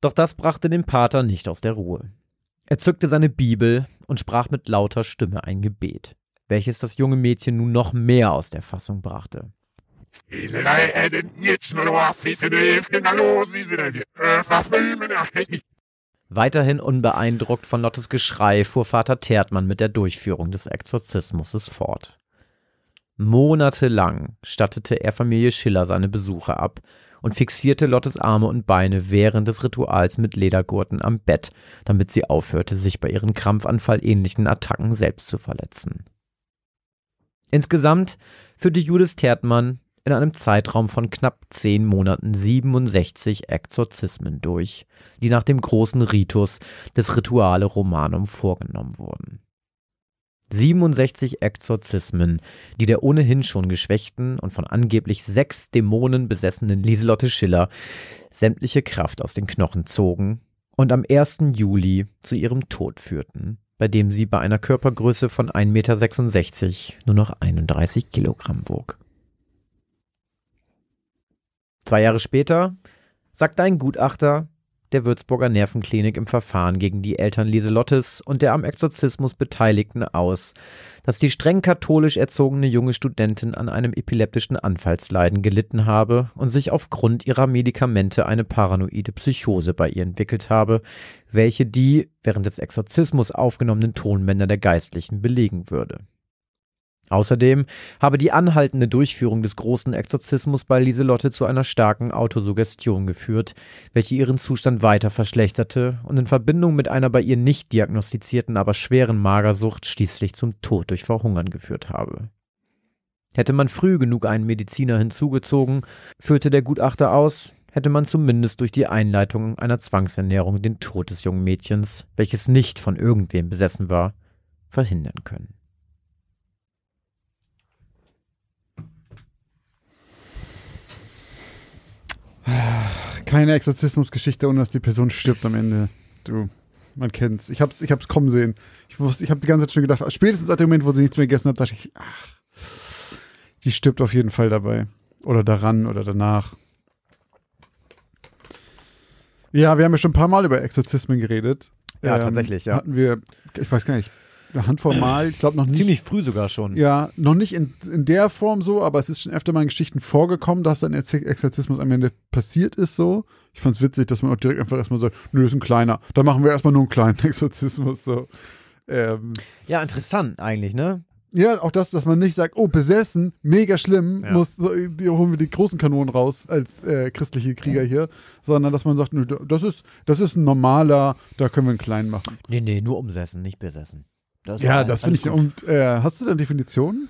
Doch das brachte den Pater nicht aus der Ruhe. Er zückte seine Bibel und sprach mit lauter Stimme ein Gebet, welches das junge Mädchen nun noch mehr aus der Fassung brachte. Weiterhin unbeeindruckt von Lottes Geschrei fuhr Vater Tertmann mit der Durchführung des Exorzismus fort. Monatelang stattete er Familie Schiller seine Besuche ab und fixierte Lottes Arme und Beine während des Rituals mit Ledergurten am Bett, damit sie aufhörte, sich bei ihren krampfanfallähnlichen Attacken selbst zu verletzen. Insgesamt führte Judith Tertmann in einem Zeitraum von knapp zehn Monaten 67 Exorzismen durch, die nach dem großen Ritus des Rituale Romanum vorgenommen wurden. 67 Exorzismen, die der ohnehin schon geschwächten und von angeblich sechs Dämonen besessenen Lieselotte Schiller sämtliche Kraft aus den Knochen zogen und am 1. Juli zu ihrem Tod führten, bei dem sie bei einer Körpergröße von 1,66 Meter nur noch 31 Kilogramm wog. Zwei Jahre später sagte ein Gutachter, der Würzburger Nervenklinik im Verfahren gegen die Eltern Lieselottes und der am Exorzismus Beteiligten aus, dass die streng katholisch erzogene junge Studentin an einem epileptischen Anfallsleiden gelitten habe und sich aufgrund ihrer Medikamente eine paranoide Psychose bei ihr entwickelt habe, welche die während des Exorzismus aufgenommenen Tonbänder der Geistlichen belegen würde. Außerdem habe die anhaltende Durchführung des großen Exorzismus bei Lieselotte zu einer starken Autosuggestion geführt, welche ihren Zustand weiter verschlechterte und in Verbindung mit einer bei ihr nicht diagnostizierten, aber schweren Magersucht schließlich zum Tod durch Verhungern geführt habe. Hätte man früh genug einen Mediziner hinzugezogen, führte der Gutachter aus, hätte man zumindest durch die Einleitung einer Zwangsernährung den Tod des jungen Mädchens, welches nicht von irgendwem besessen war, verhindern können. Keine Exorzismusgeschichte, ohne dass die Person stirbt am Ende. Du, man kennt's. Ich hab's, ich hab's kommen sehen. Ich wusste, ich habe die ganze Zeit schon gedacht, spätestens seit dem Moment, wo sie nichts mehr gegessen hat, dachte ich, ach, die stirbt auf jeden Fall dabei. Oder daran oder danach. Ja, wir haben ja schon ein paar Mal über Exorzismen geredet. Ja, tatsächlich, ja. Hatten wir, ich weiß gar nicht, eine Handvoll Mal, ich glaube noch nicht. Ziemlich früh sogar schon. Ja, noch nicht in, in der Form so, aber es ist schon öfter mal in Geschichten vorgekommen, dass ein Ex- Exorzismus am Ende passiert ist so. Ich fand es witzig, dass man auch direkt einfach erstmal sagt, nö, das ist ein kleiner. Dann machen wir erstmal nur einen kleinen Exorzismus so. Ähm, Ja, interessant eigentlich, ne? ja, auch das, dass man nicht sagt, oh, besessen, mega schlimm, Ja. muss, so, die holen wir die großen Kanonen raus als äh, christliche Krieger hier, sondern dass man sagt, nö, das ist, das ist ein normaler, da können wir einen kleinen machen. Nee, nee, nur umsessen, nicht besessen. Das Ja, das finde ich. Und äh, hast du da Definitionen?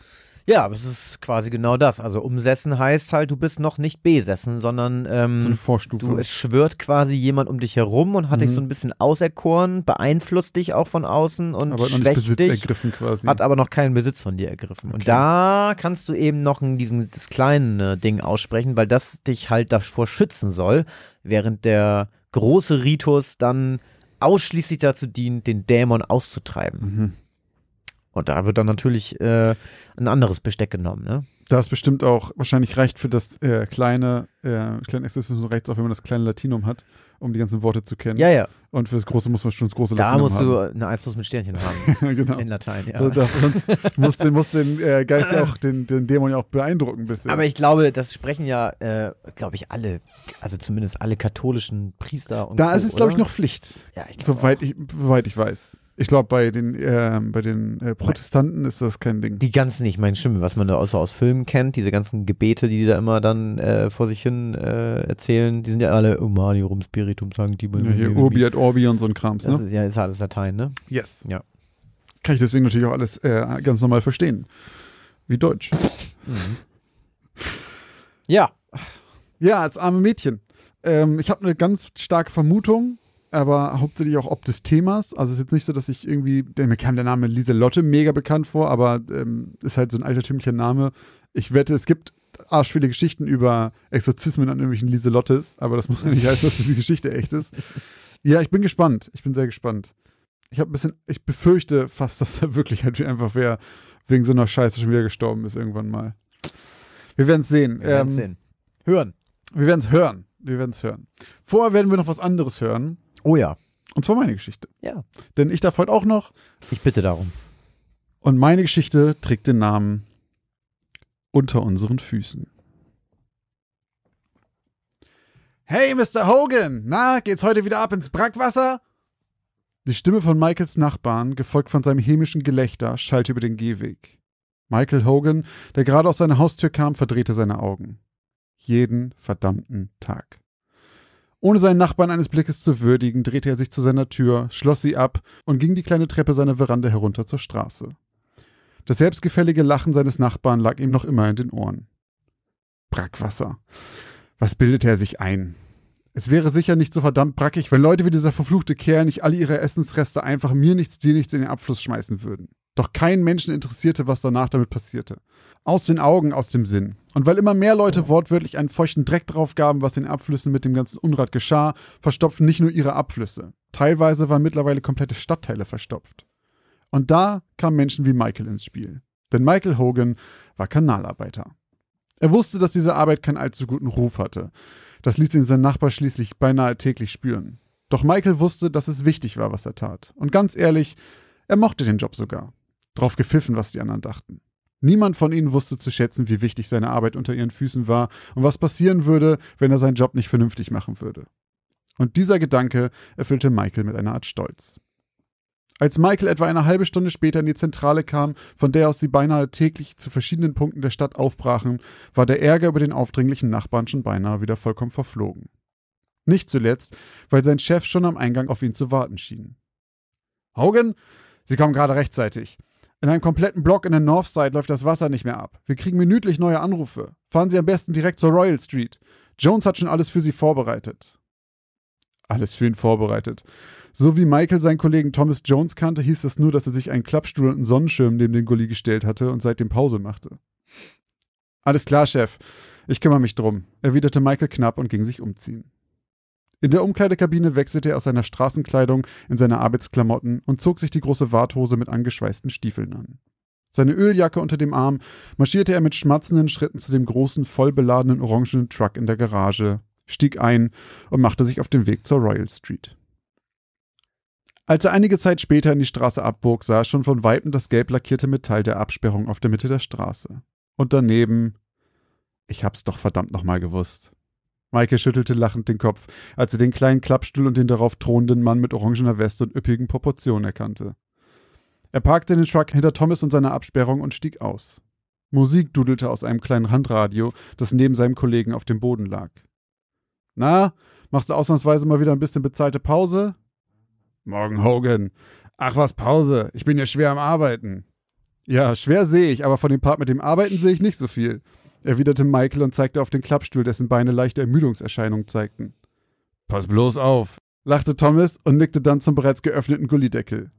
Ja, aber es ist quasi genau das. Also umsessen heißt halt, du bist noch nicht besessen, sondern ähm, So eine Vorstufe. du, es schwört quasi jemand um dich herum und hat dich Mhm. so ein bisschen auserkoren, beeinflusst dich auch von außen und aber schwächt Besitz dich. ergriffen quasi. Hat aber noch keinen Besitz von dir ergriffen. Und da kannst du eben noch ein, diesen, das kleine Ding aussprechen, weil das dich halt davor schützen soll, während der große Ritus dann ausschließlich dazu dient, den Dämon auszutreiben. Mhm. Und da wird dann natürlich äh, ein anderes Besteck genommen, ne? Da ist bestimmt auch, wahrscheinlich reicht für das äh, kleine, äh, kleine Exorzismus reicht auch, wenn man das kleine Latinum hat, um die ganzen Worte zu kennen. Ja, ja. Und für das große muss man schon das große Da Latinum musst haben. du eine 1 plus mit Sternchen haben. genau. In Latein, ja. So, da, sonst muss, den- muss den äh, Geist ja auch, den, den Dämon ja auch beeindrucken ein bisschen. Aber ich glaube, das sprechen ja, äh, glaube ich, alle, also zumindest alle katholischen Priester und da Co., ist es, glaube ich, noch Pflicht. Ja, ich glaube Soweit ich, soweit ich weiß. Ich glaube, bei den, äh, bei den äh, Protestanten ist das kein Ding. Die ganzen, ich meine, stimmt, was man da außer aus Filmen kennt, diese ganzen Gebete, die die da immer dann äh, vor sich hin äh, erzählen, die sind ja alle Umani, Rum Spiritum, sagen die. ja, hier Urbi et Orbi und so ein Krams, Das ne? ist ja ist alles Latein, ne? Yes. Ja. Kann ich deswegen natürlich auch alles äh, ganz normal verstehen. Wie Deutsch. Ja. Ja, als arme Mädchen. Ähm, ich habe eine ganz starke Vermutung, aber hauptsächlich auch ob des Themas. Also es ist jetzt nicht so, dass ich irgendwie, denn mir kam der Name Lieselotte mega bekannt vor, aber ähm, ist halt so ein altertümlicher Name. Ich wette, es gibt arschviele Geschichten über Exorzismen an irgendwelchen Lieselottes, aber das muss ja nicht heißen, dass diese Geschichte echt ist. Ja, ich bin gespannt. Ich bin sehr gespannt. Ich habe ein bisschen, ich befürchte fast, dass er wirklich halt einfach wer wegen so einer Scheiße schon wieder gestorben ist irgendwann mal. Wir werden es sehen. Wir werden's Ähm, sehen. Hören. wir werden es hören. Wir werden es hören. Vorher werden wir noch was anderes hören. Oh ja. Und zwar meine Geschichte. Ja. Denn ich darf heute auch noch. Ich bitte darum. Und meine Geschichte trägt den Namen Unter unseren Füßen. Hey, Mr. Hogan! Na, geht's heute wieder ab ins Brackwasser? Die Stimme von Michaels Nachbarn, gefolgt von seinem hämischen Gelächter, schallte über den Gehweg. Michael Hogan, der gerade aus seiner Haustür kam, verdrehte seine Augen. Jeden verdammten Tag. Ohne seinen Nachbarn eines Blickes zu würdigen, drehte er sich zu seiner Tür, schloss sie ab und ging die kleine Treppe seiner Veranda herunter zur Straße. Das selbstgefällige Lachen seines Nachbarn lag ihm noch immer in den Ohren. Brackwasser. Was bildete er sich ein? Es wäre sicher nicht so verdammt brackig, wenn Leute wie dieser verfluchte Kerl nicht alle ihre Essensreste einfach mir nichts, dir nichts in den Abfluss schmeißen würden. Doch keinen Menschen interessierte, was danach damit passierte. Aus den Augen, aus dem Sinn. Und weil immer mehr Leute wortwörtlich einen feuchten Dreck drauf gaben, was den Abflüssen mit dem ganzen Unrat geschah, verstopften nicht nur ihre Abflüsse. Teilweise waren mittlerweile komplette Stadtteile verstopft. Und da kamen Menschen wie Michael ins Spiel. Denn Michael Hogan war Kanalarbeiter. Er wusste, dass diese Arbeit keinen allzu guten Ruf hatte. Das ließ ihn sein Nachbar schließlich beinahe täglich spüren. Doch Michael wusste, dass es wichtig war, was er tat. Und ganz ehrlich, er mochte den Job sogar. Drauf gepfiffen, was die anderen dachten. Niemand von ihnen wusste zu schätzen, wie wichtig seine Arbeit unter ihren Füßen war und was passieren würde, wenn er seinen Job nicht vernünftig machen würde. Und dieser Gedanke erfüllte Michael mit einer Art Stolz. Als Michael etwa eine halbe Stunde später in die Zentrale kam, von der aus sie beinahe täglich zu verschiedenen Punkten der Stadt aufbrachen, war der Ärger über den aufdringlichen Nachbarn schon beinahe wieder vollkommen verflogen. Nicht zuletzt, weil sein Chef schon am Eingang auf ihn zu warten schien. Hogan, Sie kommen gerade rechtzeitig. In einem kompletten Block in der Northside läuft das Wasser nicht mehr ab. Wir kriegen minütlich neue Anrufe. Fahren Sie am besten direkt zur Royal Street. Jones hat schon alles für Sie vorbereitet. Alles für ihn vorbereitet. So wie Michael seinen Kollegen Thomas Jones kannte, hieß es nur, dass er sich einen Klappstuhl und einen Sonnenschirm neben den Gully gestellt hatte und seitdem Pause machte. Alles klar, Chef. Ich kümmere mich drum, erwiderte Michael knapp und ging sich umziehen. In der Umkleidekabine wechselte er aus seiner Straßenkleidung in seine Arbeitsklamotten und zog sich die große Warthose mit angeschweißten Stiefeln an. Seine Öljacke unter dem Arm marschierte er mit schmatzenden Schritten zu dem großen, vollbeladenen orangenen Truck in der Garage, stieg ein und machte sich auf den Weg zur Royal Street. Als er einige Zeit später in die Straße abbog, sah er schon von Weitem das gelb lackierte Metall der Absperrung auf der Mitte der Straße. Und daneben. Ich hab's doch verdammt nochmal gewusst. Maike schüttelte lachend den Kopf, als er den kleinen Klappstuhl und den darauf thronenden Mann mit orangener Weste und üppigen Proportionen erkannte. Er parkte den Truck hinter Thomas und seiner Absperrung und stieg aus. Musik dudelte aus einem kleinen Handradio, das neben seinem Kollegen auf dem Boden lag. Na, machst du ausnahmsweise mal wieder ein bisschen bezahlte Pause? Morgen, Hogan. Ach was, Pause. Ich bin ja schwer am Arbeiten. Ja, schwer sehe ich, aber von dem Part mit dem Arbeiten sehe ich nicht so viel, erwiderte Michael und zeigte auf den Klappstuhl, dessen Beine leichte Ermüdungserscheinungen zeigten. Pass bloß auf, lachte Thomas und nickte dann zum bereits geöffneten Gullideckel.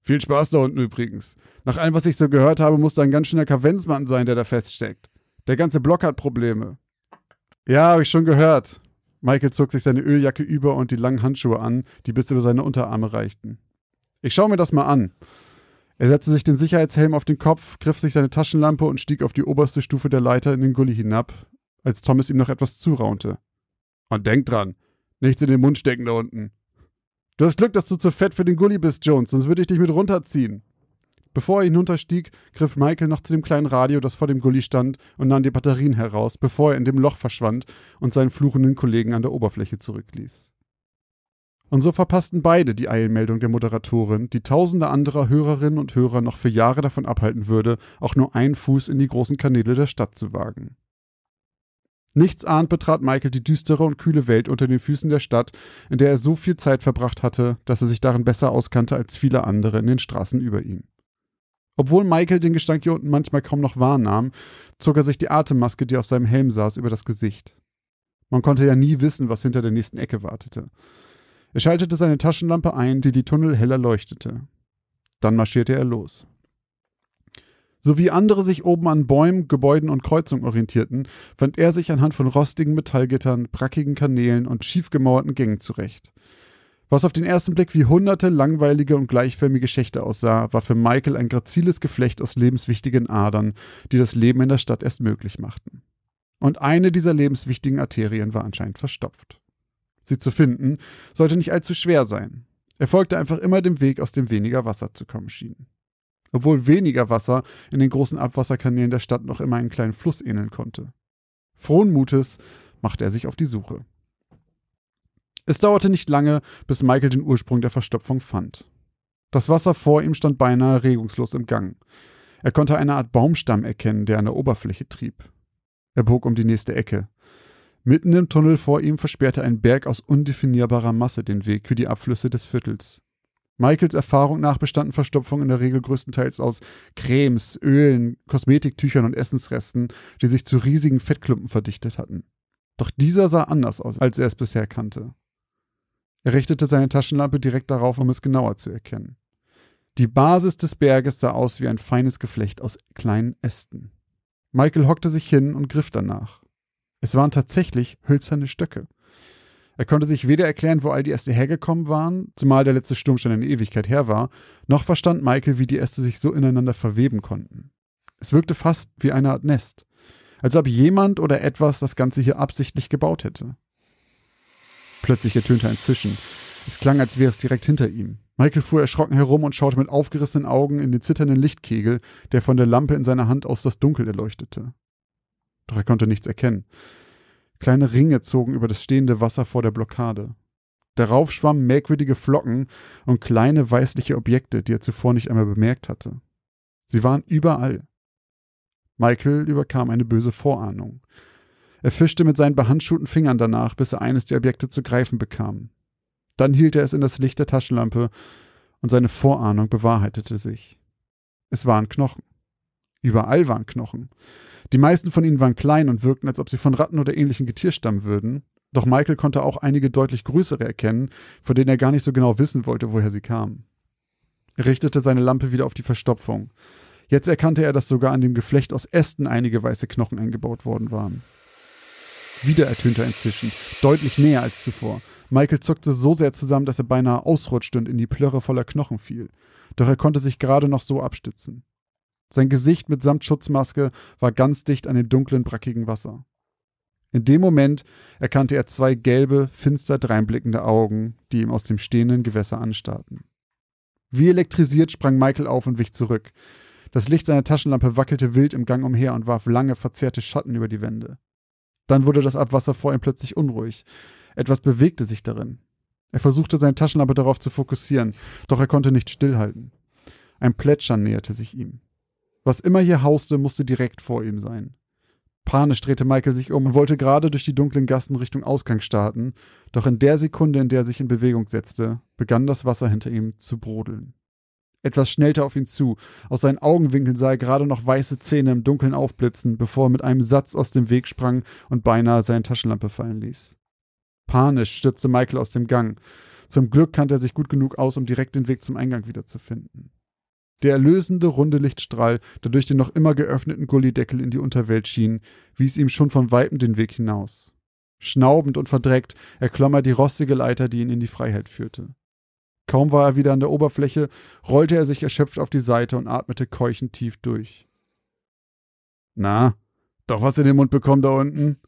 Viel Spaß da unten übrigens. Nach allem, was ich so gehört habe, muss da ein ganz schöner Kavenzmann sein, der da feststeckt. Der ganze Block hat Probleme. Ja, habe ich schon gehört. Michael zog sich seine Öljacke über und die langen Handschuhe an, die bis über seine Unterarme reichten. Ich schaue mir das mal an. Er setzte sich den Sicherheitshelm auf den Kopf, griff sich seine Taschenlampe und stieg auf die oberste Stufe der Leiter in den Gully hinab, als Thomas ihm noch etwas zuraunte. Und denk dran, nichts in den Mund stecken da unten. Du hast Glück, dass du zu fett für den Gully bist, Jones, sonst würde ich dich mit runterziehen. Bevor er hinunterstieg, griff Michael noch zu dem kleinen Radio, das vor dem Gully stand, und nahm die Batterien heraus, bevor er in dem Loch verschwand und seinen fluchenden Kollegen an der Oberfläche zurückließ. Und so verpassten beide die Eilmeldung der Moderatorin, die tausende anderer Hörerinnen und Hörer noch für Jahre davon abhalten würde, auch nur einen Fuß in die großen Kanäle der Stadt zu wagen. Nichts ahnt betrat Michael die düstere und kühle Welt unter den Füßen der Stadt, in der er so viel Zeit verbracht hatte, dass er sich darin besser auskannte als viele andere in den Straßen über ihm. Obwohl Michael den Gestank hier unten manchmal kaum noch wahrnahm, zog er sich die Atemmaske, die auf seinem Helm saß, über das Gesicht. Man konnte ja nie wissen, was hinter der nächsten Ecke wartete. Er schaltete seine Taschenlampe ein, die die Tunnel heller leuchtete. Dann marschierte er los. So wie andere sich oben an Bäumen, Gebäuden und Kreuzungen orientierten, fand er sich anhand von rostigen Metallgittern, brackigen Kanälen und schief gemauerten Gängen zurecht. Was auf den ersten Blick wie hunderte langweilige und gleichförmige Schächte aussah, war für Michael ein graziles Geflecht aus lebenswichtigen Adern, die das Leben in der Stadt erst möglich machten. Und eine dieser lebenswichtigen Arterien war anscheinend verstopft. Sie zu finden, sollte nicht allzu schwer sein. Er folgte einfach immer dem Weg, aus dem weniger Wasser zu kommen schien obwohl weniger Wasser in den großen Abwasserkanälen der Stadt noch immer einen kleinen Fluss ähneln konnte. Frohen Mutes machte er sich auf die Suche. Es dauerte nicht lange, bis Michael den Ursprung der Verstopfung fand. Das Wasser vor ihm stand beinahe regungslos im Gang. Er konnte eine Art Baumstamm erkennen, der an der Oberfläche trieb. Er bog um die nächste Ecke. Mitten im Tunnel vor ihm versperrte ein Berg aus undefinierbarer Masse den Weg für die Abflüsse des Viertels. Michaels Erfahrung nach bestanden Verstopfungen in der Regel größtenteils aus Cremes, Ölen, Kosmetiktüchern und Essensresten, die sich zu riesigen Fettklumpen verdichtet hatten. Doch dieser sah anders aus, als er es bisher kannte. Er richtete seine Taschenlampe direkt darauf, um es genauer zu erkennen. Die Basis des Berges sah aus wie ein feines Geflecht aus kleinen Ästen. Michael hockte sich hin und griff danach. Es waren tatsächlich hölzerne Stöcke. Er konnte sich weder erklären, wo all die Äste hergekommen waren, zumal der letzte Sturm schon eine Ewigkeit her war, noch verstand Michael, wie die Äste sich so ineinander verweben konnten. Es wirkte fast wie eine Art Nest, als ob jemand oder etwas das Ganze hier absichtlich gebaut hätte. Plötzlich ertönte ein Zischen. Es klang, als wäre es direkt hinter ihm. Michael fuhr erschrocken herum und schaute mit aufgerissenen Augen in den zitternden Lichtkegel, der von der Lampe in seiner Hand aus das Dunkel erleuchtete. Doch er konnte nichts erkennen. Kleine Ringe zogen über das stehende Wasser vor der Blockade. Darauf schwammen merkwürdige Flocken und kleine weißliche Objekte, die er zuvor nicht einmal bemerkt hatte. Sie waren überall. Michael überkam eine böse Vorahnung. Er fischte mit seinen behandschuhten Fingern danach, bis er eines der Objekte zu greifen bekam. Dann hielt er es in das Licht der Taschenlampe und seine Vorahnung bewahrheitete sich. Es waren Knochen. Überall waren Knochen. Die meisten von ihnen waren klein und wirkten, als ob sie von Ratten oder ähnlichen Getier stammen würden. Doch Michael konnte auch einige deutlich größere erkennen, von denen er gar nicht so genau wissen wollte, woher sie kamen. Er richtete seine Lampe wieder auf die Verstopfung. Jetzt erkannte er, dass sogar an dem Geflecht aus Ästen einige weiße Knochen eingebaut worden waren. Wieder ertönte ein Zischen, deutlich näher als zuvor. Michael zuckte so sehr zusammen, dass er beinahe ausrutschte und in die Plörre voller Knochen fiel. Doch er konnte sich gerade noch so abstützen. Sein Gesicht mitsamt Schutzmaske war ganz dicht an dem dunklen, brackigen Wasser. In dem Moment erkannte er zwei gelbe, finster dreinblickende Augen, die ihm aus dem stehenden Gewässer anstarrten. Wie elektrisiert sprang Michael auf und wich zurück. Das Licht seiner Taschenlampe wackelte wild im Gang umher und warf lange, verzerrte Schatten über die Wände. Dann wurde das Abwasser vor ihm plötzlich unruhig. Etwas bewegte sich darin. Er versuchte seine Taschenlampe darauf zu fokussieren, doch er konnte nicht stillhalten. Ein Plätschern näherte sich ihm. Was immer hier hauste, musste direkt vor ihm sein. Panisch drehte Michael sich um und wollte gerade durch die dunklen Gassen Richtung Ausgang starten, doch in der Sekunde, in der er sich in Bewegung setzte, begann das Wasser hinter ihm zu brodeln. Etwas schnellte auf ihn zu, aus seinen Augenwinkeln sah er gerade noch weiße Zähne im Dunkeln aufblitzen, bevor er mit einem Satz aus dem Weg sprang und beinahe seine Taschenlampe fallen ließ. Panisch stürzte Michael aus dem Gang. Zum Glück kannte er sich gut genug aus, um direkt den Weg zum Eingang wiederzufinden. Der erlösende runde Lichtstrahl, der durch den noch immer geöffneten Gullideckel in die Unterwelt schien, wies ihm schon von weitem den Weg hinaus. Schnaubend und verdreckt erklomm er die rostige Leiter, die ihn in die Freiheit führte. Kaum war er wieder an der Oberfläche, rollte er sich erschöpft auf die Seite und atmete keuchend tief durch. Na, doch was in den Mund bekommen da unten?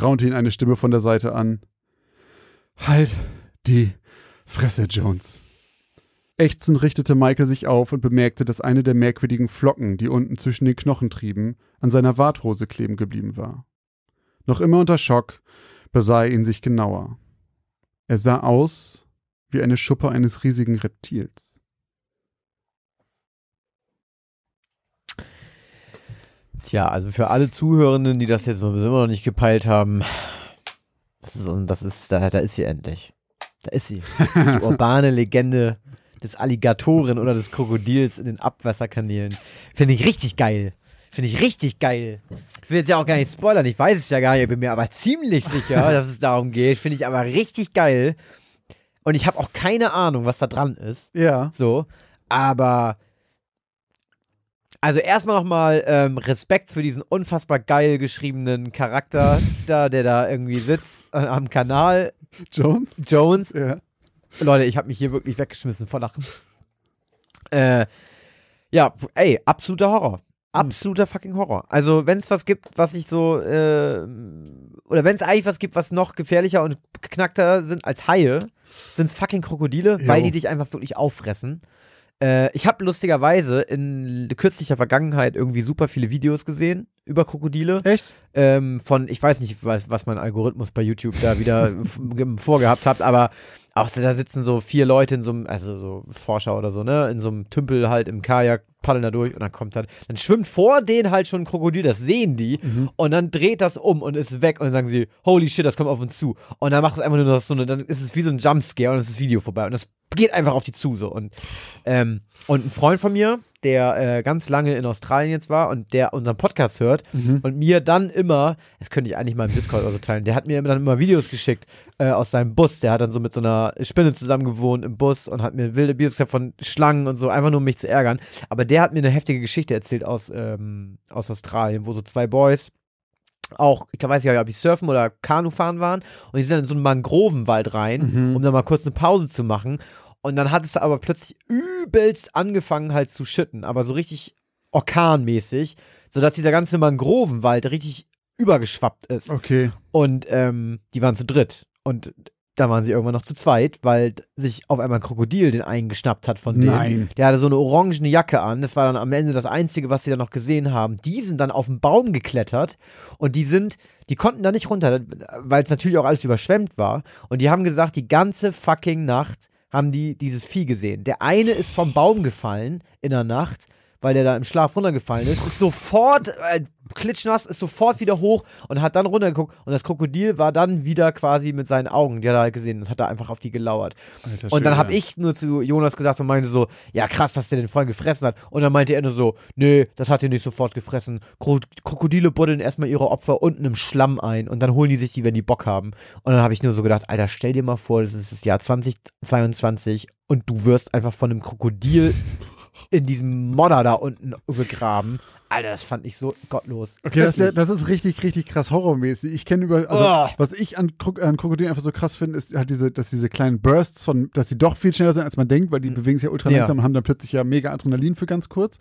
raunte ihn eine Stimme von der Seite an. Halt die Fresse, Jones. Ächzend richtete Michael sich auf und bemerkte, dass eine der merkwürdigen Flocken, die unten zwischen den Knochen trieben, an seiner Warthose kleben geblieben war. Noch immer unter Schock besah er ihn sich genauer. Er sah aus wie eine Schuppe eines riesigen Reptils. Tja, also für alle Zuhörenden, die das jetzt mal immer noch nicht gepeilt haben, das ist, das ist, da, da ist sie endlich. Da ist sie. Die urbane Legende des Alligatoren oder des Krokodils in den Abwasserkanälen. Finde ich richtig geil. Finde ich richtig geil. Ich will jetzt ja auch gar nicht spoilern, ich weiß es ja gar nicht, ich bin mir aber ziemlich sicher, dass es darum geht. Finde ich aber richtig geil. Und ich habe auch keine Ahnung, was da dran ist. Ja. So, aber also erstmal nochmal ähm, Respekt für diesen unfassbar geil geschriebenen Charakter da, der da irgendwie sitzt äh, am Kanal. Jones? Jones. Ja. Leute, ich habe mich hier wirklich weggeschmissen vor Lachen. Äh, ja, ey, absoluter Horror. Absoluter fucking Horror. Also, wenn es was gibt, was ich so, äh, oder wenn es eigentlich was gibt, was noch gefährlicher und geknackter sind als Haie, sind es fucking Krokodile, Jo. weil die dich einfach wirklich auffressen. Äh, ich habe lustigerweise in kürzlicher Vergangenheit irgendwie super viele Videos gesehen über Krokodile. Echt? Ähm, von, ich weiß nicht, was, was mein Algorithmus bei YouTube da wieder vorgehabt hat, aber auch so, da sitzen so vier Leute in so einem, also so Forscher oder so, ne, in so einem Tümpel halt im Kajak, paddeln da durch und dann kommt dann, dann schwimmt vor denen halt schon ein Krokodil, das sehen die und dann dreht das um und ist weg und dann sagen sie, holy shit, das kommt auf uns zu. Und dann macht es einfach nur noch so eine, dann ist es wie so ein Jumpscare und dann ist das Video vorbei und das geht einfach auf die zu so und ähm, und ein Freund von mir, der äh, ganz lange in Australien jetzt war und der unseren Podcast hört und mir dann immer, das könnte ich eigentlich mal im Discord oder so teilen, der hat mir dann immer Videos geschickt äh, aus seinem Bus. Der hat dann so mit so einer Spinne zusammen gewohnt im Bus und hat mir wilde Videos von Schlangen und so, einfach nur um mich zu ärgern. Aber der hat mir eine heftige Geschichte erzählt aus, ähm, aus Australien, wo so zwei Boys auch, ich weiß nicht, ob die surfen oder Kanu fahren waren und die sind dann in so einen Mangrovenwald rein, um da mal kurz eine Pause zu machen. Und dann hat es aber plötzlich übelst angefangen halt zu schütten, aber so richtig orkanmäßig, sodass dieser ganze Mangrovenwald richtig übergeschwappt ist. Okay. Und ähm, die waren zu dritt. Und da waren sie irgendwann noch zu zweit, weil sich auf einmal ein Krokodil den einen geschnappt hat von denen. Nein. Der hatte so eine orangene Jacke an. Das war dann am Ende das Einzige, was sie dann noch gesehen haben. Die sind dann auf den Baum geklettert und die sind, die konnten da nicht runter, weil es natürlich auch alles überschwemmt war. Und die haben gesagt, die ganze fucking Nacht haben die dieses Vieh gesehen. Der eine ist vom Baum gefallen in der Nacht, weil der da im Schlaf runtergefallen ist, ist sofort äh, klitschnass, ist sofort wieder hoch und hat dann runtergeguckt und das Krokodil war dann wieder quasi mit seinen Augen, die hat er halt gesehen, das hat er einfach auf die gelauert. Alter Und dann habe ich nur zu Jonas gesagt und meinte so, ja krass, dass der den vorhin gefressen hat. Und dann meinte er nur so, nee, das hat er nicht sofort gefressen. Kro Krokodile buddeln erstmal ihre Opfer unten im Schlamm ein und dann holen die sich die, wenn die Bock haben. Und dann habe ich nur so gedacht, Alter, stell dir mal vor, das ist das Jahr 2022 und du wirst einfach von einem Krokodil in diesem Modder da unten begraben. Alter, das fand ich so gottlos. Okay, das ist, ja, das ist richtig, richtig krass horrormäßig. Ich kenne über, also Oh. was ich an, Krok an Krokodilen einfach so krass finde, ist halt diese, dass diese kleinen Bursts von, dass sie doch viel schneller sind, als man denkt, weil die bewegen sich ja ultra Ja. langsam und haben dann plötzlich ja mega Adrenalin für ganz kurz.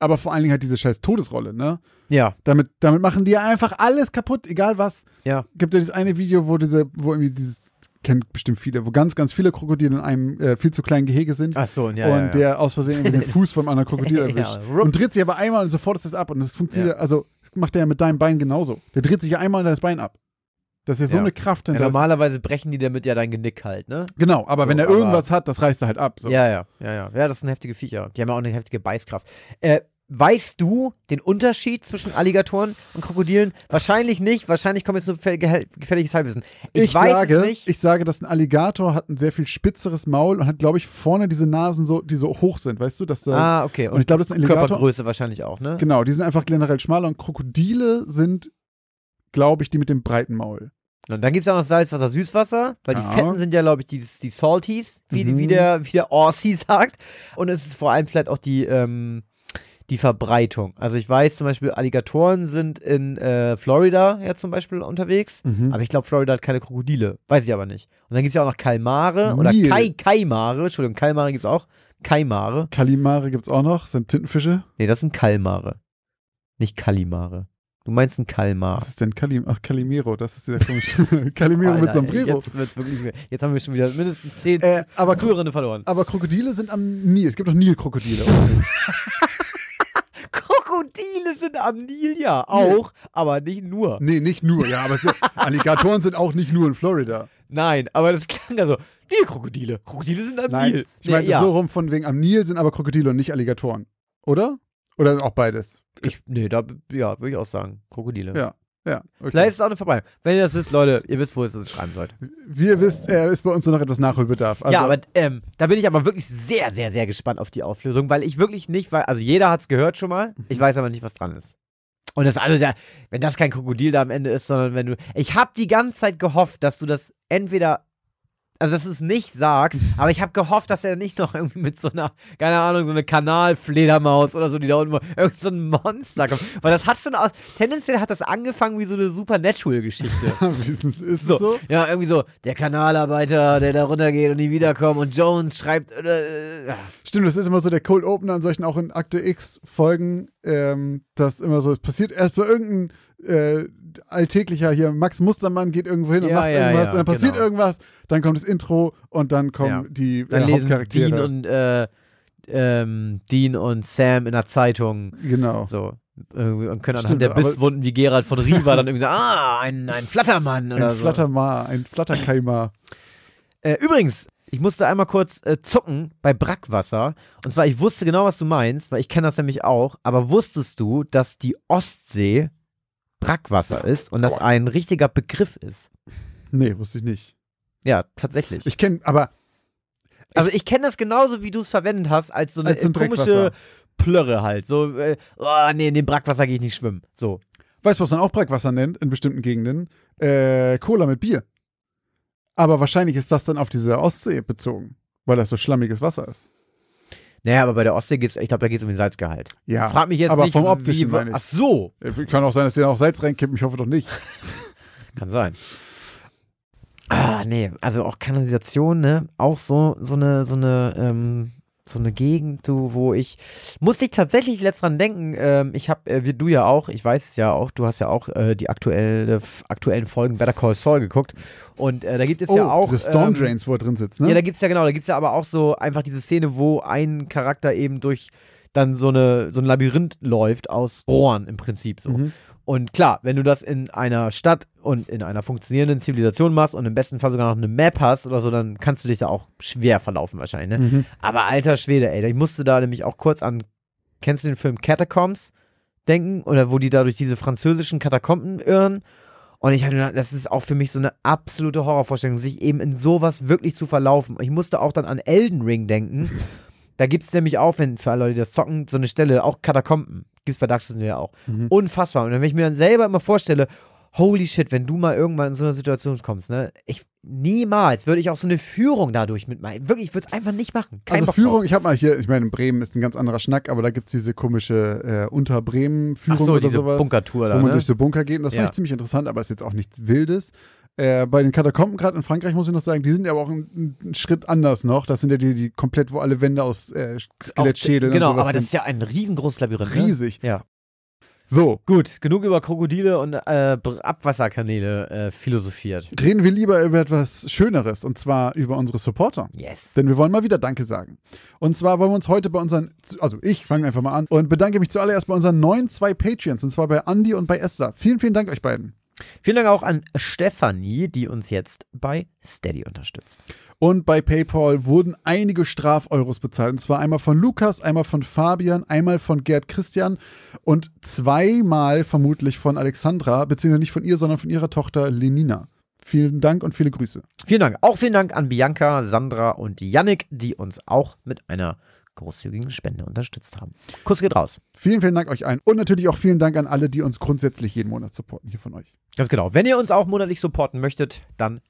Aber vor allen Dingen halt diese scheiß Todesrolle, ne? Ja, Damit, damit machen die ja einfach alles kaputt, egal was. ja. Gibt ja dieses eine Video, wo diese, wo irgendwie dieses, kennt bestimmt viele, wo ganz, ganz viele Krokodile in einem äh, viel zu kleinen Gehege sind. Ach so, ja, und ja, ja. der aus Versehen irgendwie den Fuß vom anderen Krokodil Ja, erwischt. rupp. und dreht sich aber einmal und sofort ist das ab. Und das funktioniert, Ja. also das macht der ja mit deinem Bein genauso. Der dreht sich ja einmal das Bein ab. Das ist ja so Ja. eine Kraft ja normalerweise brechen die damit ja dein Genick halt, ne? genau, aber So, wenn er irgendwas hat, das reißt er halt ab. So. Ja, ja, ja, ja. Ja, das sind heftige Viecher. Die haben ja auch eine heftige Beißkraft. Äh, weißt du den Unterschied zwischen Alligatoren und Krokodilen? Wahrscheinlich nicht. Wahrscheinlich kommt jetzt nur gefährliches Halbwissen. Ich, Ich, weiß sage, es nicht. ich sage, dass ein Alligator hat ein sehr viel spitzeres Maul und hat, glaube ich, vorne diese Nasen so, die so hoch sind, weißt du? Dass da, ah, okay. und ich glaube, das ist ein Alligator. Körpergröße wahrscheinlich auch, ne? Genau, die sind einfach generell schmaler und Krokodile sind, glaube ich, die mit dem breiten Maul. Und dann gibt es auch noch Salzwasser, Süßwasser, weil die Ja. Fetten sind ja, glaube ich, dieses, die Salties, wie, Mhm. wie, der, wie der Aussie sagt. Und es ist vor allem vielleicht auch die, ähm, die Verbreitung. Also ich weiß zum Beispiel, Alligatoren sind in äh, Florida ja zum Beispiel unterwegs. Mhm. Aber ich glaube, Florida hat keine Krokodile. Weiß ich aber nicht. Und dann gibt es ja auch noch Kalmare oder Nil. Kai Kaimare. Entschuldigung, Kalmare gibt es auch. Kaimare. Kalimare gibt es auch noch, sind Tintenfische. Nee, das sind Kalmare. Nicht Kalimare. Du meinst ein Kalmar. Was ist denn Kalim Ach, Calimero, das ist dieser komische. Calimero mit Alter, ey, Sombrero. Jetzt, wird's wirklich, jetzt haben wir schon wieder mindestens zehn Äh, aber, Zuhörende verloren. aber Krokodile sind am Nil. Es gibt doch Nilkrokodile. Krokodile sind am Nil, ja. Auch, aber nicht nur. nee, nicht nur. Ja, aber Alligatoren sind auch nicht nur in Florida. Nein, aber das klang ja so. Nee, Krokodile. Krokodile sind am Nein, Nil. ich meine nee, ja. so rum von wegen am Nil sind aber Krokodile und nicht Alligatoren. Oder? Oder auch beides? Ich, nee, da, ja, würde ich auch sagen. Krokodile. Ja. Ja. Okay. Vielleicht ist es auch eine Verbreitung. Wenn ihr das wisst, Leute, ihr wisst, wo ihr es schreiben sollt. Wie ihr wisst, äh, ist bei uns noch etwas Nachholbedarf. Also, ja, aber ähm, da bin ich aber wirklich sehr, sehr, sehr gespannt auf die Auflösung, weil ich wirklich nicht weiß, also jeder hat es gehört schon mal, ich weiß aber nicht, was dran ist. Und das, also, da, wenn das kein Krokodil da am Ende ist, sondern wenn du, ich habe die ganze Zeit gehofft, dass du das entweder, also dass du es nicht sagst, aber ich habe gehofft, dass er nicht noch irgendwie mit so einer, keine Ahnung, so eine Kanalfledermaus oder so, die da unten, irgend so ein Monster kommt. Weil das hat schon aus, tendenziell hat das angefangen wie so eine Supernatural-Geschichte. Ist So, so? ja, irgendwie so, der Kanalarbeiter, der da runtergeht und nie wiederkommt und Jones schreibt, äh, äh, Stimmt, das ist immer so der Cold Opener an solchen auch in Akte X Folgen, ähm, dass immer so, es passiert erst bei irgendein äh, alltäglicher hier, Max Mustermann geht irgendwo hin und Ja, macht ja, irgendwas ja, und dann passiert genau. irgendwas, dann kommt das Intro und dann kommen die dann äh, lesen Hauptcharaktere. Dean und, äh, ähm, Dean und Sam in der Zeitung genau. so und können anhand Stimmt, der Bisswunden wie Gerald von Riva dann irgendwie sagen, ah, ein, ein Flattermann oder Ein so. Flattermar, ein Flatterkeimer. Äh, übrigens, ich musste einmal kurz äh, zucken bei Brackwasser. Und zwar, ich wusste genau, was du meinst, weil ich kenne das nämlich auch. Aber wusstest du, dass die Ostsee Brackwasser ist und das ein richtiger Begriff ist? Nee, wusste ich nicht. Ja, tatsächlich. Ich kenne, aber also ich kenne das genauso, wie du es verwendet hast, als so eine Als so ein komische. Plörre halt. So, äh, oh, nee, in dem Brackwasser gehe ich nicht schwimmen. So. weißt du, was man auch Brackwasser nennt in bestimmten Gegenden? Äh, Cola mit Bier. Aber wahrscheinlich ist das dann auf diese Ostsee bezogen, weil das so schlammiges Wasser ist. Naja, aber bei der Ostsee geht es, ich glaube, da geht es um den Salzgehalt. Ja, Frag mich jetzt aber nicht, vom Optischen wie, ach so, Äh, Kann auch sein, dass die da auch Salz reinkippen, ich hoffe doch nicht. Kann sein. Ah, nee, also auch Kanalisation, ne? Auch so, so eine, so eine, ähm, so eine Gegend, du, wo ich musste ich tatsächlich letzt dran denken. Ähm, ich habe, äh, wie du ja auch, ich weiß es ja auch, du hast ja auch äh, die aktuelle, aktuellen Folgen Better Call Saul geguckt und äh, da gibt es ja auch diese Storm ähm, Drains, wo er drin sitzt, ne? ja, da gibt's ja genau, da gibt's ja aber auch so einfach diese Szene, wo ein Charakter eben durch dann so eine so ein Labyrinth läuft aus Rohren im Prinzip so. Mhm. Und klar, wenn du das in einer Stadt und in einer funktionierenden Zivilisation machst und im besten Fall sogar noch eine Map hast oder so, dann kannst du dich da auch schwer verlaufen wahrscheinlich, ne? Mhm. Aber alter Schwede, ey, ich musste da nämlich auch kurz an, kennst du den Film Catacombs denken? Oder wo die da durch diese französischen Katakomben irren? Und ich hatte gedacht, das ist auch für mich so eine absolute Horrorvorstellung, sich eben in sowas wirklich zu verlaufen. Ich musste auch dann an Elden Ring denken. Da gibt es nämlich auch, wenn für alle Leute, die das zocken, so eine Stelle, auch Katakomben. Gibt es bei Dark Souls ja auch. Mhm. Unfassbar. Und wenn ich mir dann selber immer vorstelle, holy shit, wenn du mal irgendwann in so eine Situation kommst, ne? Ich, niemals würde ich auch so eine Führung dadurch mitmachen. Wirklich, ich würde es einfach nicht machen. Kein Also Bock Führung, drauf. ich habe mal hier, ich meine, in Bremen ist ein ganz anderer Schnack, aber da gibt es diese komische äh, Unter-Bremen-Führung so, oder diese sowas. Bunkertour da, wo man ne? durch so Bunker geht. Und das Ja. fand ich ziemlich interessant, aber ist jetzt auch nichts Wildes. Äh, bei den Katakomben gerade in Frankreich muss ich noch sagen, die sind ja aber auch einen, einen Schritt anders noch. Das sind ja die, die komplett, wo alle Wände aus äh, Skelettschädeln Genau, und sowas aber das sind. ist ja ein riesengroßes Labyrinth. Ne? riesig. Ja. So, Gut, genug über Krokodile und äh, Abwasserkanäle äh, philosophiert. reden wir lieber über etwas Schöneres und zwar über unsere Supporter. Yes. Denn wir wollen mal wieder Danke sagen. Und zwar wollen wir uns heute bei unseren, also ich fange einfach mal an und bedanke mich zuallererst bei unseren neuen zwei Patreons, und zwar bei Andy und bei Esther. Vielen, vielen Dank euch beiden. Vielen Dank auch an Stefanie, die uns jetzt bei Steady unterstützt. Und bei PayPal wurden einige Strafeuros bezahlt. Und zwar einmal von Lukas, einmal von Fabian, einmal von Gerd Christian und zweimal vermutlich von Alexandra, beziehungsweise nicht von ihr, sondern von ihrer Tochter Lenina. Vielen Dank und viele Grüße. Vielen Dank. Auch vielen Dank an Bianca, Sandra und Yannick, die uns auch mit einer großzügigen Spende unterstützt haben. Kuss geht raus. Vielen, vielen Dank euch allen. Und natürlich auch vielen Dank an alle, die uns grundsätzlich jeden Monat supporten hier von euch. Ganz genau. Wenn ihr uns auch monatlich supporten möchtet, dann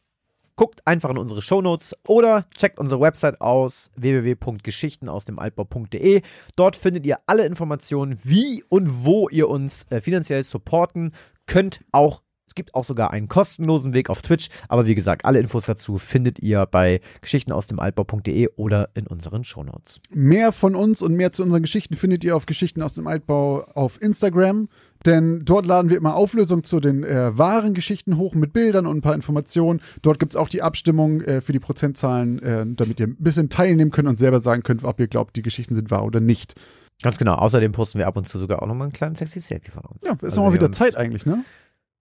guckt einfach in unsere Shownotes oder checkt unsere Website aus www.geschichtenausdemaltbau.de. Dort findet ihr alle Informationen, wie und wo ihr uns äh, finanziell supporten könnt. Auch es gibt auch sogar einen kostenlosen Weg auf Twitch, aber wie gesagt, alle Infos dazu findet ihr bei geschichtenausdemaltbau.de oder in unseren Shownotes. Mehr von uns und mehr zu unseren Geschichten findet ihr auf Geschichten aus dem Altbau auf Instagram. Denn dort laden wir immer Auflösungen zu den äh, wahren Geschichten hoch mit Bildern und ein paar Informationen. Dort gibt es auch die Abstimmung äh, für die Prozentzahlen, äh, damit ihr ein bisschen teilnehmen könnt und selber sagen könnt, ob ihr glaubt, die Geschichten sind wahr oder nicht. Ganz genau. Außerdem posten wir ab und zu sogar auch nochmal einen kleinen sexy Selfie von uns. Ja, ist Also nochmal wieder Zeit eigentlich, ne?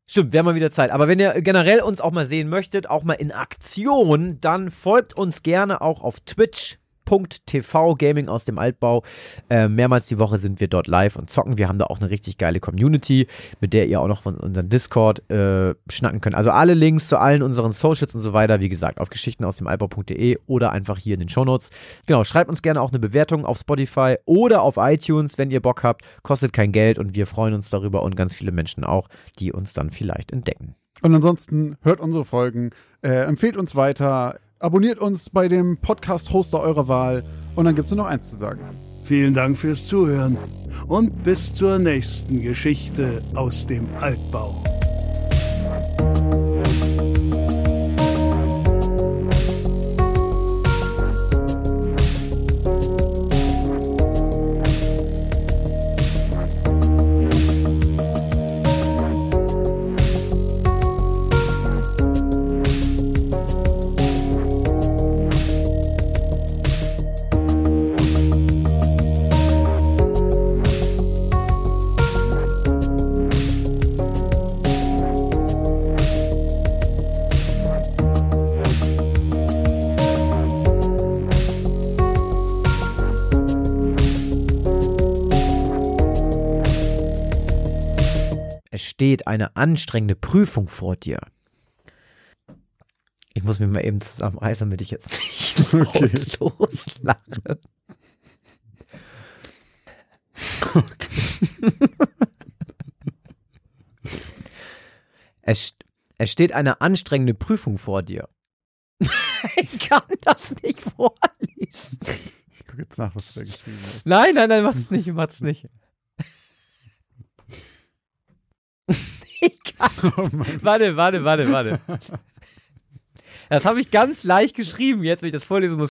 Stimmt, wäre mal wieder Zeit. Aber wenn ihr generell uns auch mal sehen möchtet, auch mal in Aktion, dann folgt uns gerne auch auf Twitch. .tv Gaming aus dem Altbau. Äh, mehrmals die Woche sind wir dort live und zocken. Wir haben da auch eine richtig geile Community, mit der ihr auch noch von unserem Discord äh, schnacken könnt. Also alle Links zu allen unseren Socials und so weiter, wie gesagt, auf Geschichten aus dem Altbau.de oder einfach hier in den Shownotes. Genau, schreibt uns gerne auch eine Bewertung auf Spotify oder auf iTunes, wenn ihr Bock habt. Kostet kein Geld und wir freuen uns darüber und ganz viele Menschen auch, die uns dann vielleicht entdecken. Und ansonsten hört unsere Folgen, äh, empfehlt uns weiter, abonniert uns bei dem Podcast-Hoster eurer Wahl und dann gibt es nur noch eins zu sagen. Vielen Dank fürs Zuhören und bis zur nächsten Geschichte aus dem Altbau. Steht eine anstrengende Prüfung vor dir. Ich muss mich mal eben zusammenreißen, damit ich jetzt nicht Okay. loslache. es, es steht eine anstrengende Prüfung vor dir. ich kann das nicht vorlesen. Ich gucke jetzt nach, was du da geschrieben hast. Nein, nein, nein, mach es nicht, mach es nicht. ich kann. Oh. Warte, warte, warte, warte. Das habe ich ganz leicht geschrieben. Jetzt, wenn ich das vorlesen muss,